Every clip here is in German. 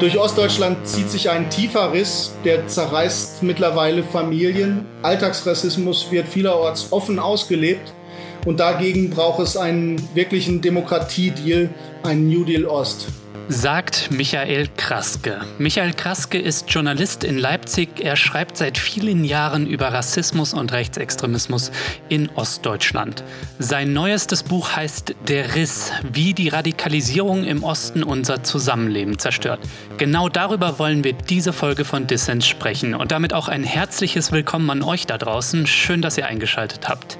Durch Ostdeutschland zieht sich ein tiefer Riss, der zerreißt mittlerweile Familien. Alltagsrassismus wird vielerorts offen ausgelebt. Und dagegen braucht es einen wirklichen Demokratiedeal, einen New Deal Ost sagt Michael Kraske. Michael Kraske ist Journalist in Leipzig. Er schreibt seit vielen Jahren über Rassismus und Rechtsextremismus in Ostdeutschland. Sein neuestes Buch heißt Der Riss, wie die Radikalisierung im Osten unser Zusammenleben zerstört. Genau darüber wollen wir diese Folge von Dissens sprechen und damit auch ein herzliches Willkommen an euch da draußen. Schön, dass ihr eingeschaltet habt.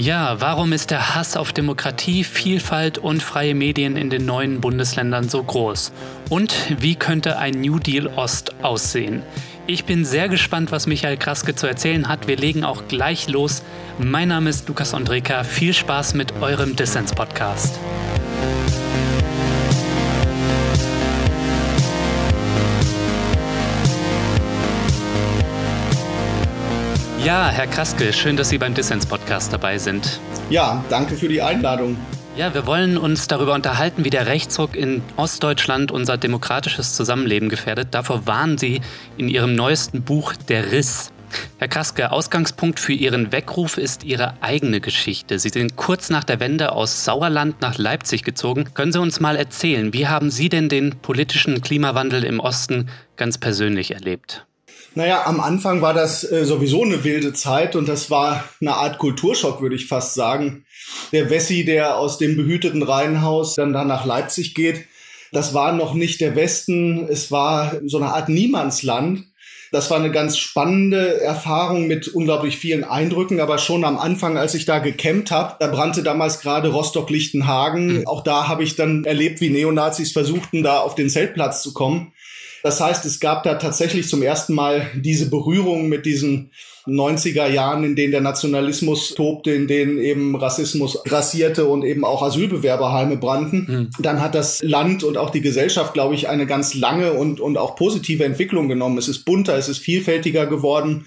Ja, warum ist der Hass auf Demokratie, Vielfalt und freie Medien in den neuen Bundesländern so groß? Und wie könnte ein New Deal Ost aussehen? Ich bin sehr gespannt, was Michael Kraske zu erzählen hat. Wir legen auch gleich los. Mein Name ist Lukas Andreka. Viel Spaß mit eurem Dissens-Podcast. Ja, Herr Kraske, schön, dass Sie beim Dissens-Podcast dabei sind. Ja, danke für die Einladung. Ja, wir wollen uns darüber unterhalten, wie der Rechtsruck in Ostdeutschland unser demokratisches Zusammenleben gefährdet. Davor warnen Sie in Ihrem neuesten Buch Der Riss. Herr Kraske, Ausgangspunkt für Ihren Weckruf ist Ihre eigene Geschichte. Sie sind kurz nach der Wende aus Sauerland nach Leipzig gezogen. Können Sie uns mal erzählen, wie haben Sie denn den politischen Klimawandel im Osten ganz persönlich erlebt? Naja, am Anfang war das äh, sowieso eine wilde Zeit und das war eine Art Kulturschock, würde ich fast sagen. Der Wessi, der aus dem behüteten Reihenhaus dann da nach Leipzig geht, das war noch nicht der Westen, es war so eine Art Niemandsland. Das war eine ganz spannende Erfahrung mit unglaublich vielen Eindrücken, aber schon am Anfang, als ich da gecampt habe, da brannte damals gerade Rostock-Lichtenhagen. Mhm. Auch da habe ich dann erlebt, wie Neonazis versuchten, da auf den Zeltplatz zu kommen. Das heißt, es gab da tatsächlich zum ersten Mal diese Berührung mit diesen 90er Jahren, in denen der Nationalismus tobte, in denen eben Rassismus grassierte und eben auch Asylbewerberheime brannten. Mhm. Dann hat das Land und auch die Gesellschaft, glaube ich, eine ganz lange und, und auch positive Entwicklung genommen. Es ist bunter, es ist vielfältiger geworden.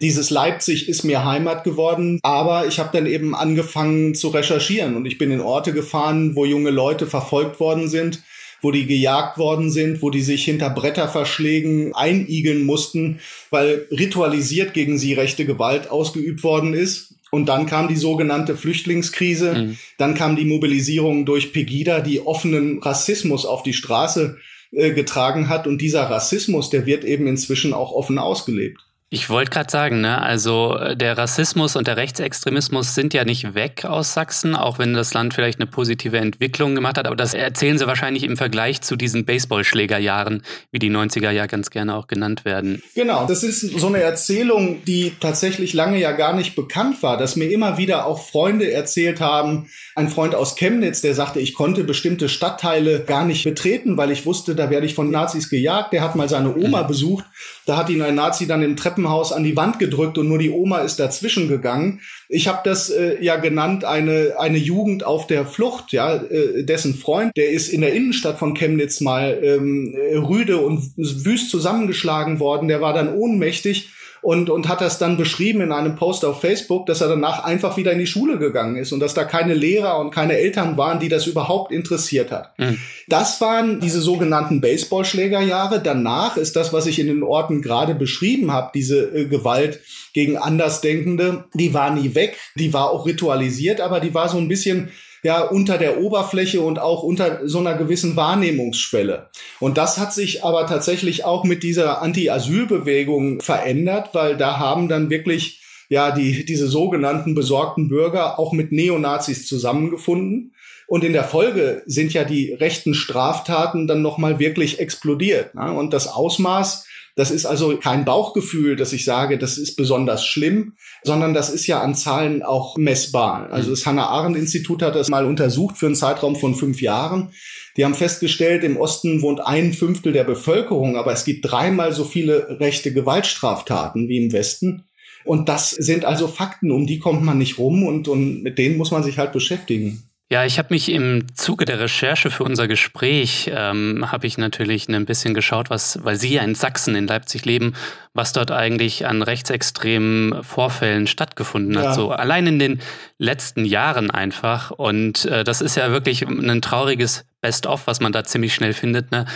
Dieses Leipzig ist mir Heimat geworden, aber ich habe dann eben angefangen zu recherchieren und ich bin in Orte gefahren, wo junge Leute verfolgt worden sind wo die gejagt worden sind, wo die sich hinter Bretterverschlägen einigeln mussten, weil ritualisiert gegen sie rechte Gewalt ausgeübt worden ist. Und dann kam die sogenannte Flüchtlingskrise. Mhm. Dann kam die Mobilisierung durch Pegida, die offenen Rassismus auf die Straße äh, getragen hat. Und dieser Rassismus, der wird eben inzwischen auch offen ausgelebt. Ich wollte gerade sagen, ne, also äh, der Rassismus und der Rechtsextremismus sind ja nicht weg aus Sachsen, auch wenn das Land vielleicht eine positive Entwicklung gemacht hat. Aber das erzählen sie wahrscheinlich im Vergleich zu diesen Baseballschlägerjahren, wie die 90er ja ganz gerne auch genannt werden. Genau, das ist so eine Erzählung, die tatsächlich lange ja gar nicht bekannt war, dass mir immer wieder auch Freunde erzählt haben. Ein Freund aus Chemnitz, der sagte, ich konnte bestimmte Stadtteile gar nicht betreten, weil ich wusste, da werde ich von Nazis gejagt. Der hat mal seine Oma mhm. besucht. Da hat ihn ein Nazi dann im Treppen Treppenhaus an die Wand gedrückt und nur die Oma ist dazwischen gegangen. Ich habe das äh, ja genannt, eine, eine Jugend auf der Flucht, ja, äh, dessen Freund, der ist in der Innenstadt von Chemnitz mal ähm, rüde und wüst zusammengeschlagen worden, der war dann ohnmächtig und, und hat das dann beschrieben in einem Post auf Facebook, dass er danach einfach wieder in die Schule gegangen ist und dass da keine Lehrer und keine Eltern waren, die das überhaupt interessiert hat. Mhm. Das waren diese sogenannten Baseballschlägerjahre. Danach ist das, was ich in den Orten gerade beschrieben habe, diese äh, Gewalt gegen Andersdenkende, die war nie weg, die war auch ritualisiert, aber die war so ein bisschen ja unter der Oberfläche und auch unter so einer gewissen Wahrnehmungsschwelle. Und das hat sich aber tatsächlich auch mit dieser Anti-Asyl-Bewegung verändert, weil da haben dann wirklich ja die diese sogenannten besorgten Bürger auch mit Neonazis zusammengefunden. Und in der Folge sind ja die rechten Straftaten dann nochmal wirklich explodiert. Ne? Und das Ausmaß das ist also kein Bauchgefühl, dass ich sage, das ist besonders schlimm, sondern das ist ja an Zahlen auch messbar. Also mhm. das Hannah Arendt Institut hat das mal untersucht für einen Zeitraum von fünf Jahren. Die haben festgestellt, im Osten wohnt ein Fünftel der Bevölkerung, aber es gibt dreimal so viele rechte Gewaltstraftaten wie im Westen. Und das sind also Fakten, um die kommt man nicht rum und, und mit denen muss man sich halt beschäftigen. Ja, ich habe mich im Zuge der Recherche für unser Gespräch, ähm, habe ich natürlich ein bisschen geschaut, was, weil Sie ja in Sachsen, in Leipzig leben, was dort eigentlich an rechtsextremen Vorfällen stattgefunden hat. Ja. So allein in den letzten Jahren einfach. Und äh, das ist ja wirklich ein trauriges Best-of, was man da ziemlich schnell findet. Ne?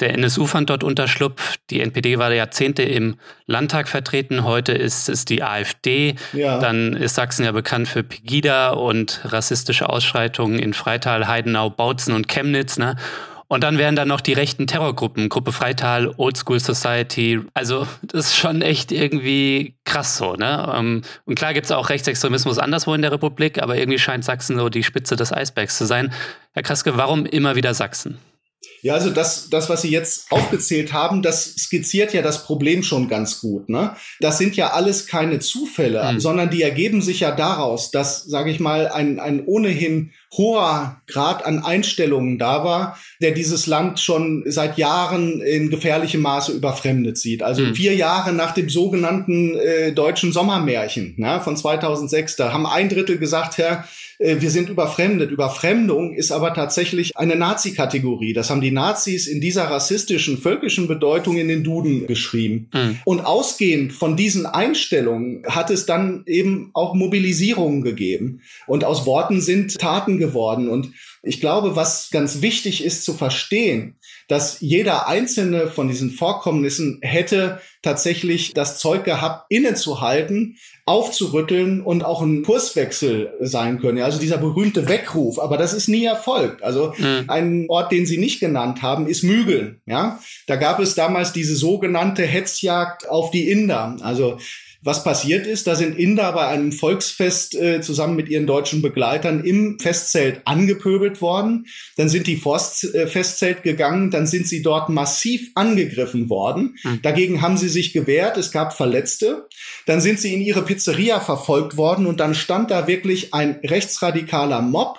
Der NSU fand dort Unterschlupf. Die NPD war Jahrzehnte im Landtag vertreten. Heute ist es die AfD. Ja. Dann ist Sachsen ja bekannt für Pegida und rassistische Ausschreitungen in Freital, Heidenau, Bautzen und Chemnitz. Ne? Und dann wären da noch die rechten Terrorgruppen, Gruppe Freital, Old School Society. Also das ist schon echt irgendwie krass so. Ne? Ähm, und klar gibt es auch Rechtsextremismus anderswo in der Republik, aber irgendwie scheint Sachsen so die Spitze des Eisbergs zu sein. Herr Kraske, warum immer wieder Sachsen? Ja, also das, das, was Sie jetzt aufgezählt haben, das skizziert ja das Problem schon ganz gut. Ne? Das sind ja alles keine Zufälle, mhm. sondern die ergeben sich ja daraus, dass, sage ich mal, ein, ein ohnehin hoher Grad an Einstellungen da war, der dieses Land schon seit Jahren in gefährlichem Maße überfremdet sieht. Also mhm. vier Jahre nach dem sogenannten äh, deutschen Sommermärchen ne, von 2006, da haben ein Drittel gesagt, Herr, wir sind überfremdet. Überfremdung ist aber tatsächlich eine Nazi-Kategorie. Das haben die Nazis in dieser rassistischen, völkischen Bedeutung in den Duden geschrieben. Mhm. Und ausgehend von diesen Einstellungen hat es dann eben auch Mobilisierungen gegeben. Und aus Worten sind Taten geworden. Und ich glaube, was ganz wichtig ist zu verstehen, dass jeder einzelne von diesen Vorkommnissen hätte tatsächlich das Zeug gehabt, innezuhalten, aufzurütteln und auch ein Kurswechsel sein können. Also dieser berühmte Weckruf, aber das ist nie erfolgt. Also mhm. ein Ort, den Sie nicht genannt haben, ist Mügeln. Ja, da gab es damals diese sogenannte Hetzjagd auf die Inder. Also was passiert ist, da sind Inder bei einem Volksfest äh, zusammen mit ihren deutschen Begleitern im Festzelt angepöbelt worden. Dann sind die vor äh, Festzelt gegangen, dann sind sie dort massiv angegriffen worden. Mhm. Dagegen haben sie sich gewehrt, es gab Verletzte. Dann sind sie in ihre Pizzeria verfolgt worden und dann stand da wirklich ein rechtsradikaler Mob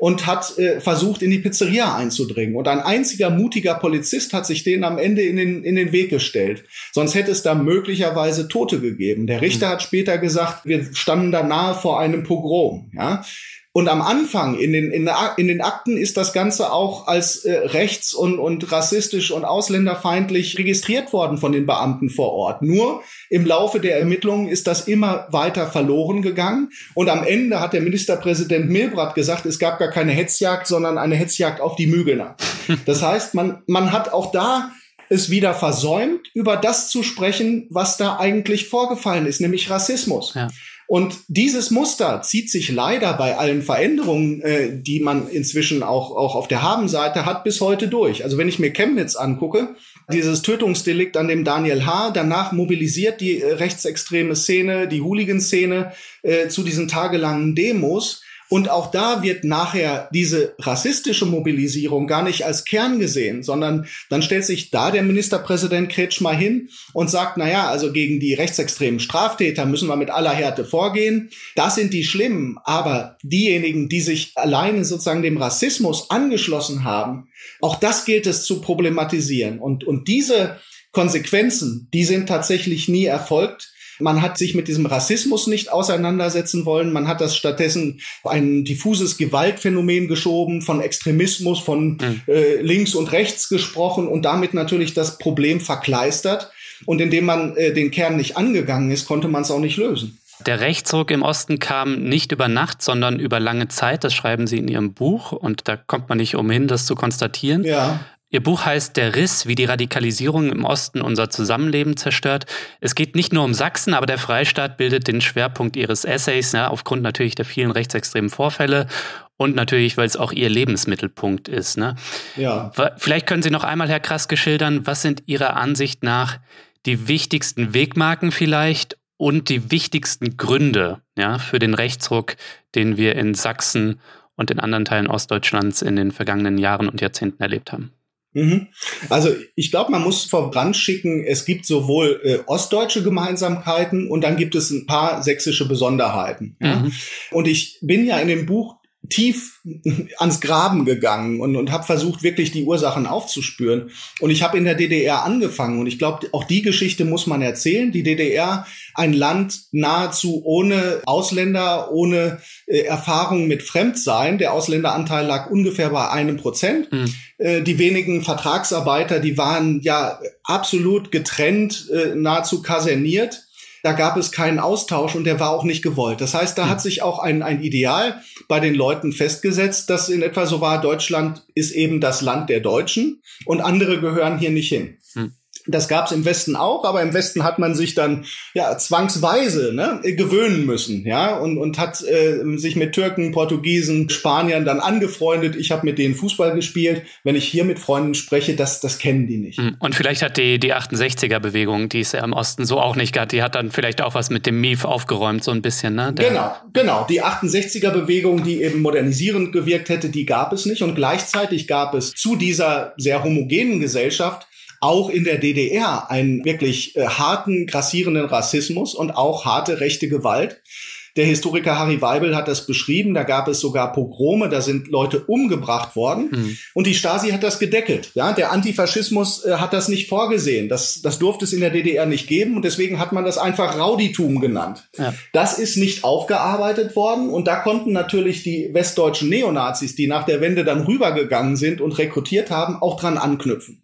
und hat äh, versucht, in die Pizzeria einzudringen. Und ein einziger mutiger Polizist hat sich denen am Ende in den, in den Weg gestellt. Sonst hätte es da möglicherweise Tote gegeben. Der Richter mhm. hat später gesagt, wir standen da nahe vor einem Pogrom. Ja? Und am Anfang in den, in, in den Akten ist das Ganze auch als äh, rechts- und, und rassistisch und ausländerfeindlich registriert worden von den Beamten vor Ort. Nur im Laufe der Ermittlungen ist das immer weiter verloren gegangen. Und am Ende hat der Ministerpräsident Milbrat gesagt, es gab gar keine Hetzjagd, sondern eine Hetzjagd auf die Mügelner. Das heißt, man, man hat auch da es wieder versäumt, über das zu sprechen, was da eigentlich vorgefallen ist, nämlich Rassismus. Ja. Und dieses Muster zieht sich leider bei allen Veränderungen, äh, die man inzwischen auch, auch auf der Habenseite hat, bis heute durch. Also wenn ich mir Chemnitz angucke, dieses Tötungsdelikt an dem Daniel H., danach mobilisiert die äh, rechtsextreme Szene, die Hooligan-Szene äh, zu diesen tagelangen Demos. Und auch da wird nachher diese rassistische Mobilisierung gar nicht als Kern gesehen, sondern dann stellt sich da der Ministerpräsident Kretschmer hin und sagt, na ja, also gegen die rechtsextremen Straftäter müssen wir mit aller Härte vorgehen. Das sind die Schlimmen. Aber diejenigen, die sich alleine sozusagen dem Rassismus angeschlossen haben, auch das gilt es zu problematisieren. Und, und diese Konsequenzen, die sind tatsächlich nie erfolgt. Man hat sich mit diesem Rassismus nicht auseinandersetzen wollen. Man hat das stattdessen ein diffuses Gewaltphänomen geschoben, von Extremismus, von mhm. äh, links und rechts gesprochen und damit natürlich das Problem verkleistert. Und indem man äh, den Kern nicht angegangen ist, konnte man es auch nicht lösen. Der Rechtsruck im Osten kam nicht über Nacht, sondern über lange Zeit. Das schreiben Sie in Ihrem Buch und da kommt man nicht umhin, das zu konstatieren. Ja. Ihr Buch heißt Der Riss, wie die Radikalisierung im Osten unser Zusammenleben zerstört. Es geht nicht nur um Sachsen, aber der Freistaat bildet den Schwerpunkt Ihres Essays, ja, aufgrund natürlich der vielen rechtsextremen Vorfälle und natürlich, weil es auch Ihr Lebensmittelpunkt ist. Ne? Ja. Vielleicht können Sie noch einmal, Herr Kraske, schildern, was sind Ihrer Ansicht nach die wichtigsten Wegmarken vielleicht und die wichtigsten Gründe ja, für den Rechtsruck, den wir in Sachsen und in anderen Teilen Ostdeutschlands in den vergangenen Jahren und Jahrzehnten erlebt haben. Mhm. Also ich glaube, man muss voranschicken, es gibt sowohl äh, ostdeutsche Gemeinsamkeiten und dann gibt es ein paar sächsische Besonderheiten. Ja? Mhm. Und ich bin ja in dem Buch tief ans Graben gegangen und, und habe versucht, wirklich die Ursachen aufzuspüren. Und ich habe in der DDR angefangen und ich glaube, auch die Geschichte muss man erzählen. Die DDR, ein Land nahezu ohne Ausländer, ohne äh, Erfahrung mit Fremdsein. Der Ausländeranteil lag ungefähr bei einem Prozent. Mhm. Äh, die wenigen Vertragsarbeiter, die waren ja absolut getrennt, äh, nahezu kaserniert. Da gab es keinen Austausch und der war auch nicht gewollt. Das heißt, da hat sich auch ein, ein Ideal bei den Leuten festgesetzt, das in etwa so war, Deutschland ist eben das Land der Deutschen und andere gehören hier nicht hin. Das gab es im Westen auch, aber im Westen hat man sich dann ja zwangsweise ne, gewöhnen müssen, ja, und, und hat äh, sich mit Türken, Portugiesen, Spaniern dann angefreundet. Ich habe mit denen Fußball gespielt. Wenn ich hier mit Freunden spreche, das, das kennen die nicht. Hm. Und vielleicht hat die, die 68er-Bewegung, die es ja im Osten so auch nicht gab, die hat dann vielleicht auch was mit dem MIF aufgeräumt, so ein bisschen, ne? Der genau, genau. Die 68er-Bewegung, die eben modernisierend gewirkt hätte, die gab es nicht. Und gleichzeitig gab es zu dieser sehr homogenen Gesellschaft auch in der DDR einen wirklich äh, harten, grassierenden Rassismus und auch harte rechte Gewalt. Der Historiker Harry Weibel hat das beschrieben. Da gab es sogar Pogrome, da sind Leute umgebracht worden. Mhm. Und die Stasi hat das gedeckelt. Ja, der Antifaschismus äh, hat das nicht vorgesehen. Das, das durfte es in der DDR nicht geben. Und deswegen hat man das einfach Rauditum genannt. Ja. Das ist nicht aufgearbeitet worden. Und da konnten natürlich die westdeutschen Neonazis, die nach der Wende dann rübergegangen sind und rekrutiert haben, auch dran anknüpfen.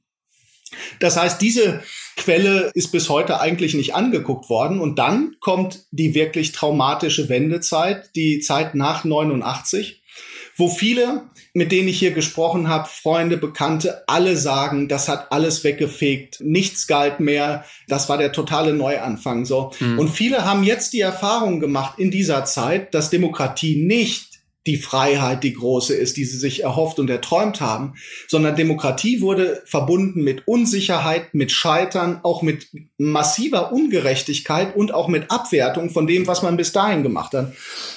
Das heißt, diese Quelle ist bis heute eigentlich nicht angeguckt worden. Und dann kommt die wirklich traumatische Wendezeit, die Zeit nach 89, wo viele, mit denen ich hier gesprochen habe, Freunde, Bekannte, alle sagen, das hat alles weggefegt, nichts galt mehr, das war der totale Neuanfang. So. Mhm. Und viele haben jetzt die Erfahrung gemacht in dieser Zeit, dass Demokratie nicht die Freiheit die große ist, die sie sich erhofft und erträumt haben, sondern Demokratie wurde verbunden mit Unsicherheit, mit Scheitern, auch mit massiver Ungerechtigkeit und auch mit Abwertung von dem, was man bis dahin gemacht hat.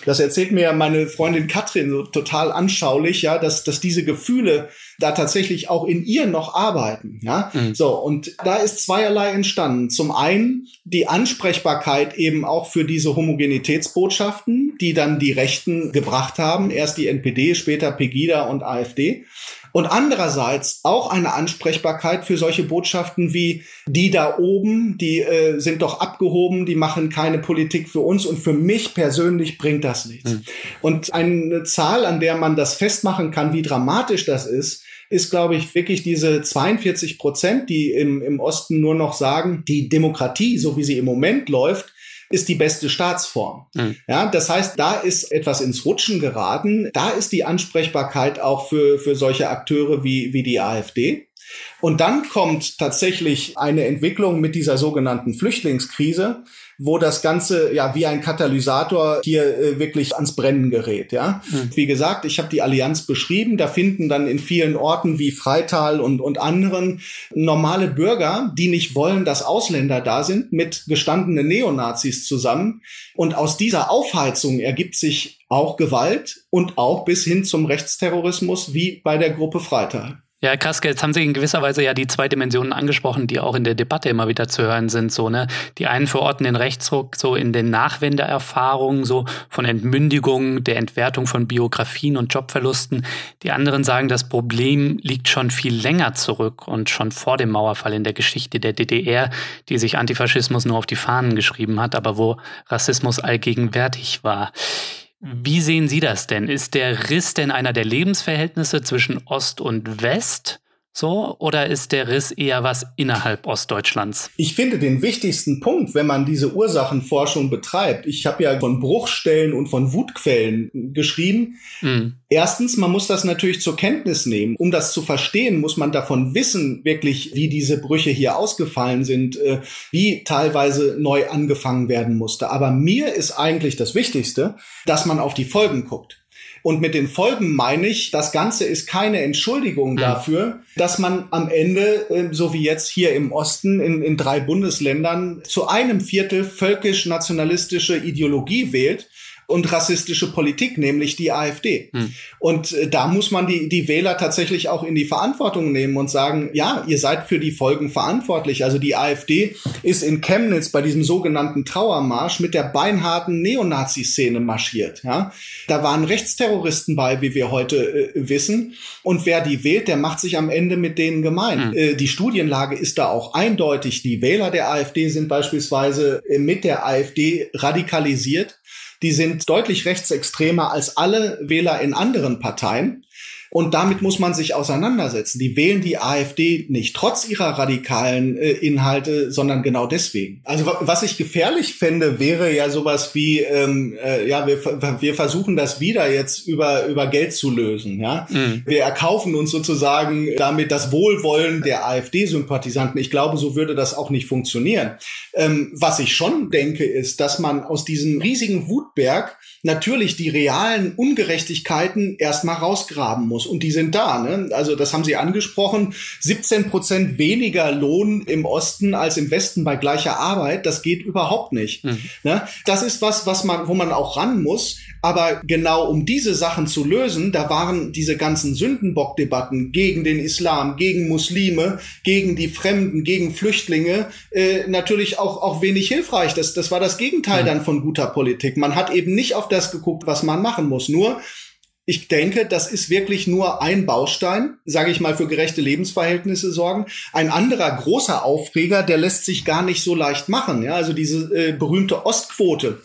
Das erzählt mir meine Freundin Katrin so total anschaulich, ja, dass, dass diese Gefühle da tatsächlich auch in ihr noch arbeiten. Ja, mhm. so und da ist zweierlei entstanden. Zum einen die Ansprechbarkeit eben auch für diese Homogenitätsbotschaften, die dann die Rechten gebracht haben. Erst die NPD, später Pegida und AfD. Und andererseits auch eine Ansprechbarkeit für solche Botschaften wie die da oben, die äh, sind doch abgehoben, die machen keine Politik für uns und für mich persönlich bringt das nichts. Mhm. Und eine Zahl, an der man das festmachen kann, wie dramatisch das ist, ist, glaube ich, wirklich diese 42 Prozent, die im, im Osten nur noch sagen, die Demokratie, so wie sie im Moment läuft, ist die beste Staatsform. Mhm. Ja, das heißt, da ist etwas ins Rutschen geraten. Da ist die Ansprechbarkeit auch für, für solche Akteure wie, wie die AfD. Und dann kommt tatsächlich eine Entwicklung mit dieser sogenannten Flüchtlingskrise, wo das Ganze ja wie ein Katalysator hier äh, wirklich ans Brennen gerät. Ja, mhm. wie gesagt, ich habe die Allianz beschrieben. Da finden dann in vielen Orten wie Freital und und anderen normale Bürger, die nicht wollen, dass Ausländer da sind, mit gestandenen Neonazis zusammen. Und aus dieser Aufheizung ergibt sich auch Gewalt und auch bis hin zum Rechtsterrorismus wie bei der Gruppe Freital. Ja, krass, jetzt haben Sie in gewisser Weise ja die zwei Dimensionen angesprochen, die auch in der Debatte immer wieder zu hören sind. So, ne? Die einen verorten den Rechtsruck so in den Nachwendeerfahrungen, so von Entmündigung, der Entwertung von Biografien und Jobverlusten. Die anderen sagen, das Problem liegt schon viel länger zurück und schon vor dem Mauerfall in der Geschichte der DDR, die sich Antifaschismus nur auf die Fahnen geschrieben hat, aber wo Rassismus allgegenwärtig war. Wie sehen Sie das denn? Ist der Riss denn einer der Lebensverhältnisse zwischen Ost und West? So, oder ist der Riss eher was innerhalb Ostdeutschlands? Ich finde den wichtigsten Punkt, wenn man diese Ursachenforschung betreibt. Ich habe ja von Bruchstellen und von Wutquellen geschrieben. Mhm. Erstens, man muss das natürlich zur Kenntnis nehmen. Um das zu verstehen, muss man davon wissen, wirklich, wie diese Brüche hier ausgefallen sind, äh, wie teilweise neu angefangen werden musste. Aber mir ist eigentlich das Wichtigste, dass man auf die Folgen guckt. Und mit den Folgen meine ich, das Ganze ist keine Entschuldigung mhm. dafür, dass man am Ende, äh, so wie jetzt hier im Osten in, in drei Bundesländern, zu einem Viertel völkisch-nationalistische Ideologie wählt und rassistische Politik, nämlich die AfD. Hm. Und äh, da muss man die, die Wähler tatsächlich auch in die Verantwortung nehmen und sagen, ja, ihr seid für die Folgen verantwortlich. Also die AfD ist in Chemnitz bei diesem sogenannten Trauermarsch mit der beinharten Neonazi-Szene marschiert. Ja? Da waren Rechtsterroristen bei, wie wir heute äh, wissen. Und wer die wählt, der macht sich am Ende mit denen gemein. Hm. Äh, die Studienlage ist da auch eindeutig. Die Wähler der AfD sind beispielsweise äh, mit der AfD radikalisiert die sind deutlich rechtsextremer als alle Wähler in anderen Parteien. Und damit muss man sich auseinandersetzen. Die wählen die AfD nicht trotz ihrer radikalen äh, Inhalte, sondern genau deswegen. Also was ich gefährlich fände, wäre ja sowas wie, ähm, äh, ja, wir, wir versuchen das wieder jetzt über, über Geld zu lösen. Ja? Mhm. Wir erkaufen uns sozusagen damit das Wohlwollen der AfD-Sympathisanten. Ich glaube, so würde das auch nicht funktionieren. Ähm, was ich schon denke, ist, dass man aus diesem riesigen Wutberg natürlich die realen Ungerechtigkeiten erstmal rausgraben muss. Und die sind da. Ne? Also das haben Sie angesprochen. 17 Prozent weniger Lohn im Osten als im Westen bei gleicher Arbeit. Das geht überhaupt nicht. Mhm. Ne? Das ist was, was man, wo man auch ran muss. Aber genau um diese Sachen zu lösen, da waren diese ganzen Sündenbock-Debatten gegen den Islam, gegen Muslime, gegen die Fremden, gegen Flüchtlinge äh, natürlich auch, auch wenig hilfreich. Das, das war das Gegenteil mhm. dann von guter Politik. Man hat eben nicht auf das geguckt, was man machen muss. Nur ich denke, das ist wirklich nur ein Baustein, sage ich mal, für gerechte Lebensverhältnisse sorgen. Ein anderer großer Aufreger, der lässt sich gar nicht so leicht machen. Ja, also diese äh, berühmte Ostquote.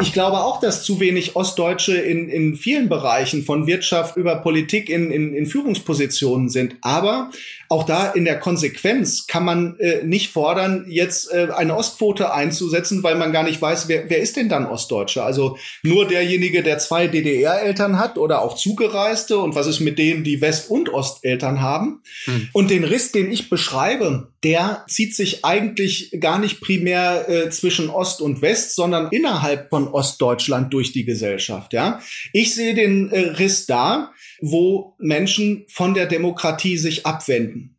Ich glaube auch, dass zu wenig Ostdeutsche in, in vielen Bereichen von Wirtschaft über Politik in, in, in Führungspositionen sind. Aber auch da in der Konsequenz kann man äh, nicht fordern, jetzt äh, eine Ostquote einzusetzen, weil man gar nicht weiß, wer, wer ist denn dann Ostdeutscher? Also nur derjenige, der zwei DDR-Eltern hat oder auch Zugereiste und was ist mit denen, die West- und Osteltern haben? Hm. Und den Riss, den ich beschreibe, der zieht sich eigentlich gar nicht primär äh, zwischen Ost und West, sondern innerhalb von Ostdeutschland durch die Gesellschaft. Ja, ich sehe den äh, Riss da, wo Menschen von der Demokratie sich abwenden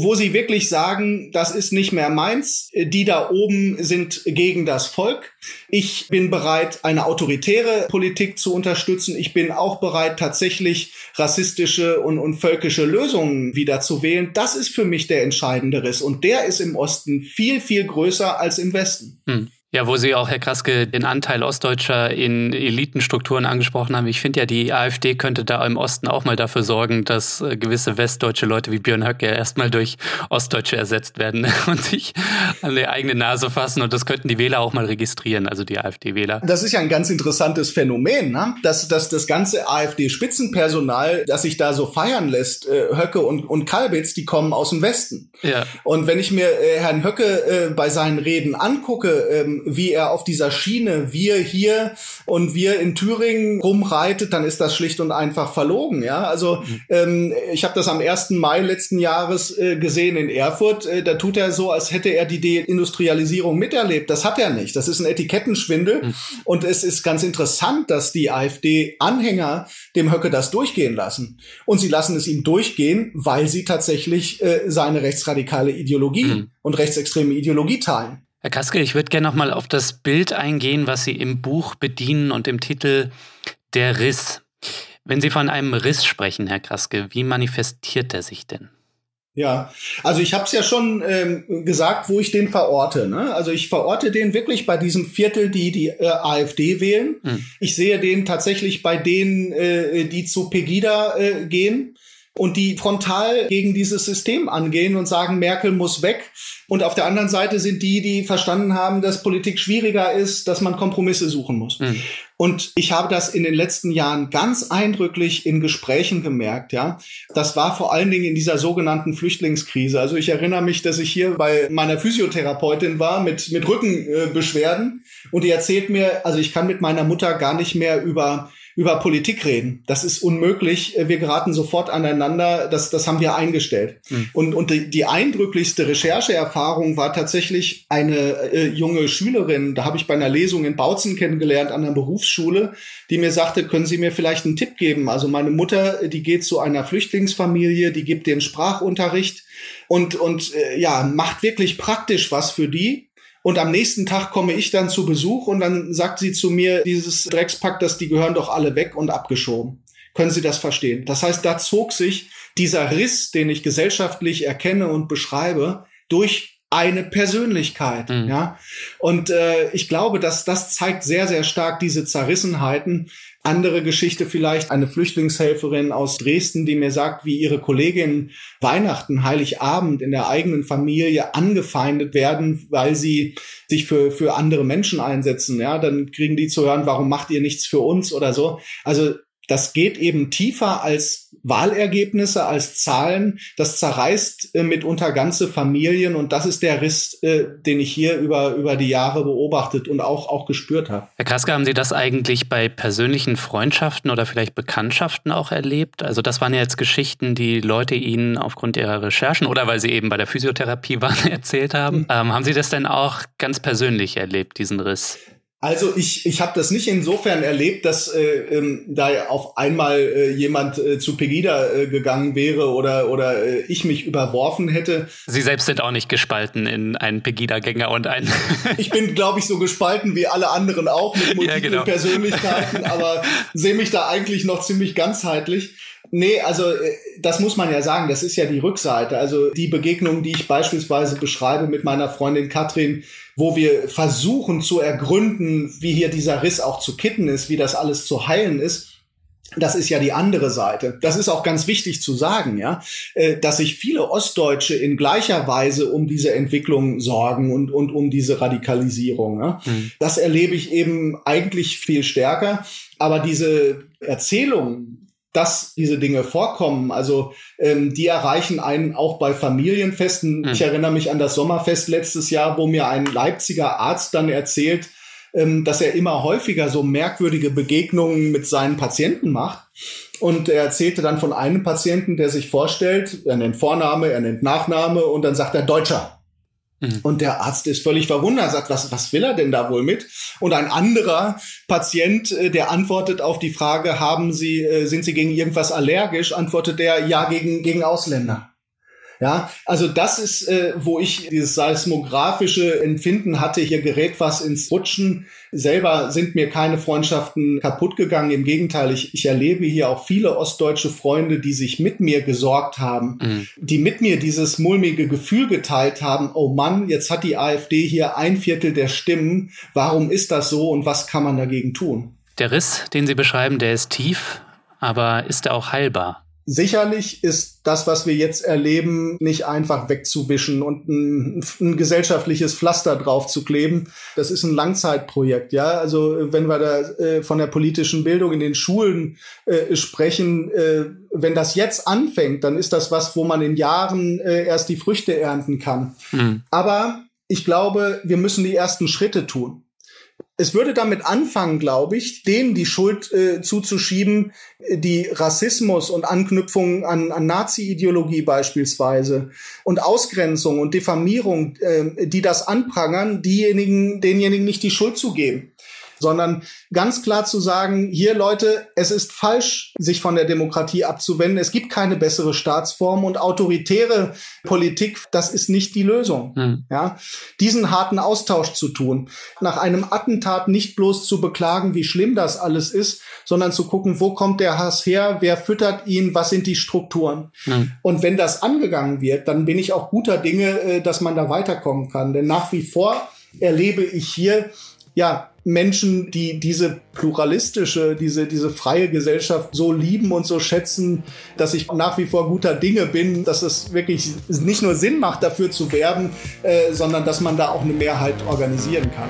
wo sie wirklich sagen, das ist nicht mehr meins, die da oben sind gegen das Volk. Ich bin bereit, eine autoritäre Politik zu unterstützen. Ich bin auch bereit, tatsächlich rassistische und, und völkische Lösungen wieder zu wählen. Das ist für mich der entscheidende Riss. Und der ist im Osten viel, viel größer als im Westen. Hm. Ja, wo Sie auch, Herr Kraske, den Anteil Ostdeutscher in Elitenstrukturen angesprochen haben. Ich finde ja, die AfD könnte da im Osten auch mal dafür sorgen, dass äh, gewisse westdeutsche Leute wie Björn Höcke erstmal durch Ostdeutsche ersetzt werden und sich an die eigene Nase fassen. Und das könnten die Wähler auch mal registrieren, also die AfD-Wähler. Das ist ja ein ganz interessantes Phänomen, ne? dass, dass das ganze AfD-Spitzenpersonal, das sich da so feiern lässt, äh, Höcke und, und Kalbitz, die kommen aus dem Westen. Ja. Und wenn ich mir äh, Herrn Höcke bei seinen Reden angucke, ähm, wie er auf dieser Schiene wir hier und wir in Thüringen rumreitet, dann ist das schlicht und einfach verlogen. Ja, also mhm. ähm, ich habe das am 1. Mai letzten Jahres äh, gesehen in Erfurt. Äh, da tut er so, als hätte er die Deindustrialisierung miterlebt. Das hat er nicht. Das ist ein Etikettenschwindel. Mhm. Und es ist ganz interessant, dass die AfD-Anhänger dem Höcke das durchgehen lassen. Und sie lassen es ihm durchgehen, weil sie tatsächlich äh, seine rechtsradikale Ideologie mhm. und rechtsextreme Ideologie teilen. Herr Kaske, ich würde gerne nochmal auf das Bild eingehen, was Sie im Buch bedienen und im Titel Der Riss. Wenn Sie von einem Riss sprechen, Herr Kraske, wie manifestiert er sich denn? Ja, also ich habe es ja schon ähm, gesagt, wo ich den verorte. Ne? Also ich verorte den wirklich bei diesem Viertel, die die äh, AfD wählen. Hm. Ich sehe den tatsächlich bei denen, äh, die zu Pegida äh, gehen und die frontal gegen dieses System angehen und sagen, Merkel muss weg. Und auf der anderen Seite sind die, die verstanden haben, dass Politik schwieriger ist, dass man Kompromisse suchen muss. Mhm. Und ich habe das in den letzten Jahren ganz eindrücklich in Gesprächen gemerkt, ja. Das war vor allen Dingen in dieser sogenannten Flüchtlingskrise. Also ich erinnere mich, dass ich hier bei meiner Physiotherapeutin war mit, mit Rückenbeschwerden und die erzählt mir, also ich kann mit meiner Mutter gar nicht mehr über über Politik reden. Das ist unmöglich. Wir geraten sofort aneinander. Das, das haben wir eingestellt. Mhm. Und, und die, die eindrücklichste Rechercheerfahrung war tatsächlich eine äh, junge Schülerin, da habe ich bei einer Lesung in Bautzen kennengelernt an der Berufsschule, die mir sagte, können Sie mir vielleicht einen Tipp geben? Also meine Mutter, die geht zu einer Flüchtlingsfamilie, die gibt den Sprachunterricht und, und äh, ja, macht wirklich praktisch was für die. Und am nächsten Tag komme ich dann zu Besuch und dann sagt sie zu mir, dieses Dreckspack, das, die gehören doch alle weg und abgeschoben. Können Sie das verstehen? Das heißt, da zog sich dieser Riss, den ich gesellschaftlich erkenne und beschreibe, durch eine Persönlichkeit, mhm. ja. Und äh, ich glaube, dass das zeigt sehr, sehr stark diese Zerrissenheiten, andere Geschichte vielleicht eine Flüchtlingshelferin aus Dresden, die mir sagt, wie ihre Kolleginnen Weihnachten, Heiligabend in der eigenen Familie angefeindet werden, weil sie sich für, für andere Menschen einsetzen. Ja, dann kriegen die zu hören, warum macht ihr nichts für uns oder so. Also das geht eben tiefer als Wahlergebnisse, als Zahlen. Das zerreißt äh, mitunter ganze Familien und das ist der Riss, äh, den ich hier über, über die Jahre beobachtet und auch, auch gespürt habe. Herr Kraske, haben Sie das eigentlich bei persönlichen Freundschaften oder vielleicht Bekanntschaften auch erlebt? Also das waren ja jetzt Geschichten, die Leute Ihnen aufgrund Ihrer Recherchen oder weil Sie eben bei der Physiotherapie waren erzählt haben. Mhm. Ähm, haben Sie das denn auch ganz persönlich erlebt, diesen Riss? Also ich, ich habe das nicht insofern erlebt, dass äh, ähm, da auf einmal äh, jemand äh, zu Pegida äh, gegangen wäre oder, oder äh, ich mich überworfen hätte. Sie selbst sind auch nicht gespalten in einen Pegida-Gänger und einen. ich bin, glaube ich, so gespalten wie alle anderen auch mit multiplen ja, genau. Persönlichkeiten, aber sehe mich da eigentlich noch ziemlich ganzheitlich. Nee, also äh, das muss man ja sagen, das ist ja die Rückseite. Also die Begegnung, die ich beispielsweise beschreibe mit meiner Freundin Katrin, wo wir versuchen zu ergründen, wie hier dieser Riss auch zu kitten ist, wie das alles zu heilen ist. Das ist ja die andere Seite. Das ist auch ganz wichtig zu sagen, ja, äh, dass sich viele Ostdeutsche in gleicher Weise um diese Entwicklung sorgen und, und um diese Radikalisierung. Ja. Mhm. Das erlebe ich eben eigentlich viel stärker. Aber diese Erzählung, dass diese Dinge vorkommen. Also ähm, die erreichen einen auch bei Familienfesten. Mhm. Ich erinnere mich an das Sommerfest letztes Jahr, wo mir ein Leipziger Arzt dann erzählt, ähm, dass er immer häufiger so merkwürdige Begegnungen mit seinen Patienten macht. Und er erzählte dann von einem Patienten, der sich vorstellt, er nennt Vorname, er nennt Nachname und dann sagt er Deutscher. Mhm. Und der Arzt ist völlig verwundert, sagt, was, was will er denn da wohl mit? Und ein anderer Patient, äh, der antwortet auf die Frage, haben Sie, äh, sind Sie gegen irgendwas allergisch? Antwortet der, ja, gegen, gegen Ausländer. Ja, also das ist, äh, wo ich dieses seismografische Empfinden hatte. Hier gerät was ins Rutschen. Selber sind mir keine Freundschaften kaputt gegangen. Im Gegenteil, ich, ich erlebe hier auch viele ostdeutsche Freunde, die sich mit mir gesorgt haben, mhm. die mit mir dieses mulmige Gefühl geteilt haben. Oh Mann, jetzt hat die AfD hier ein Viertel der Stimmen. Warum ist das so und was kann man dagegen tun? Der Riss, den Sie beschreiben, der ist tief, aber ist er auch heilbar? Sicherlich ist das, was wir jetzt erleben, nicht einfach wegzuwischen und ein, ein, gesellschaftliches Pflaster drauf zu kleben. Das ist ein Langzeitprojekt, ja. Also wenn wir da äh, von der politischen Bildung in den Schulen äh, sprechen, äh, wenn das jetzt anfängt, dann ist das was, wo man in Jahren äh, erst die Früchte ernten kann. Mhm. Aber ich glaube, wir müssen die ersten Schritte tun es würde damit anfangen, glaube ich, denen die Schuld äh, zuzuschieben, die Rassismus und Anknüpfung an, an Nazi-Ideologie beispielsweise und Ausgrenzung und Diffamierung, äh, die das anprangern, diejenigen, denjenigen nicht die Schuld zu geben sondern ganz klar zu sagen, hier Leute, es ist falsch, sich von der Demokratie abzuwenden. Es gibt keine bessere Staatsform und autoritäre Politik, das ist nicht die Lösung. Mhm. Ja, diesen harten Austausch zu tun, nach einem Attentat nicht bloß zu beklagen, wie schlimm das alles ist, sondern zu gucken, wo kommt der Hass her, wer füttert ihn, was sind die Strukturen. Mhm. Und wenn das angegangen wird, dann bin ich auch guter Dinge, äh, dass man da weiterkommen kann. Denn nach wie vor erlebe ich hier, ja, Menschen, die diese pluralistische, diese, diese freie Gesellschaft so lieben und so schätzen, dass ich nach wie vor guter Dinge bin, dass es wirklich nicht nur Sinn macht, dafür zu werben, äh, sondern dass man da auch eine Mehrheit organisieren kann.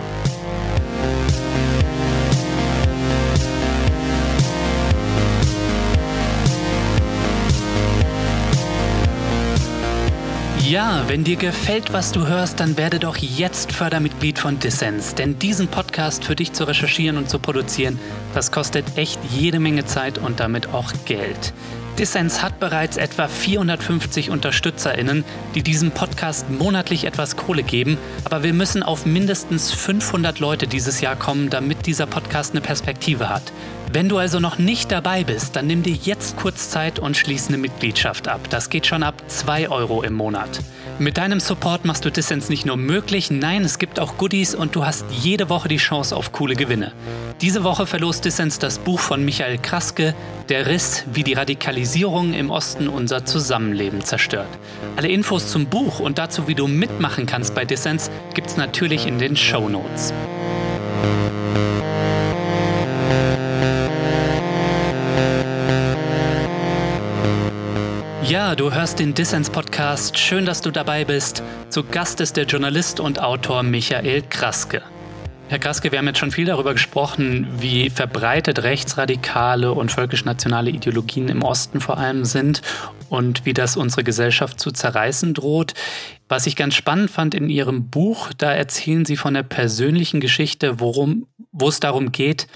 Ja, wenn dir gefällt, was du hörst, dann werde doch jetzt Fördermitglied von Dissens. Denn diesen Podcast für dich zu recherchieren und zu produzieren, das kostet echt jede Menge Zeit und damit auch Geld. Dissens hat bereits etwa 450 UnterstützerInnen, die diesem Podcast monatlich etwas Kohle geben. Aber wir müssen auf mindestens 500 Leute dieses Jahr kommen, damit dieser Podcast eine Perspektive hat. Wenn du also noch nicht dabei bist, dann nimm dir jetzt kurz Zeit und schließ eine Mitgliedschaft ab. Das geht schon ab 2 Euro im Monat. Mit deinem Support machst du Dissens nicht nur möglich, nein, es gibt auch Goodies und du hast jede Woche die Chance auf coole Gewinne. Diese Woche verlost Dissens das Buch von Michael Kraske, Der Riss, wie die Radikalisierung im Osten unser Zusammenleben zerstört. Alle Infos zum Buch und dazu, wie du mitmachen kannst bei Dissens, gibt's natürlich in den Show Notes. Ja, du hörst den Dissens-Podcast. Schön, dass du dabei bist. Zu Gast ist der Journalist und Autor Michael Kraske. Herr Kraske, wir haben jetzt schon viel darüber gesprochen, wie verbreitet rechtsradikale und völkisch-nationale Ideologien im Osten vor allem sind und wie das unsere Gesellschaft zu zerreißen droht. Was ich ganz spannend fand in Ihrem Buch, da erzählen Sie von der persönlichen Geschichte, worum, wo es darum geht,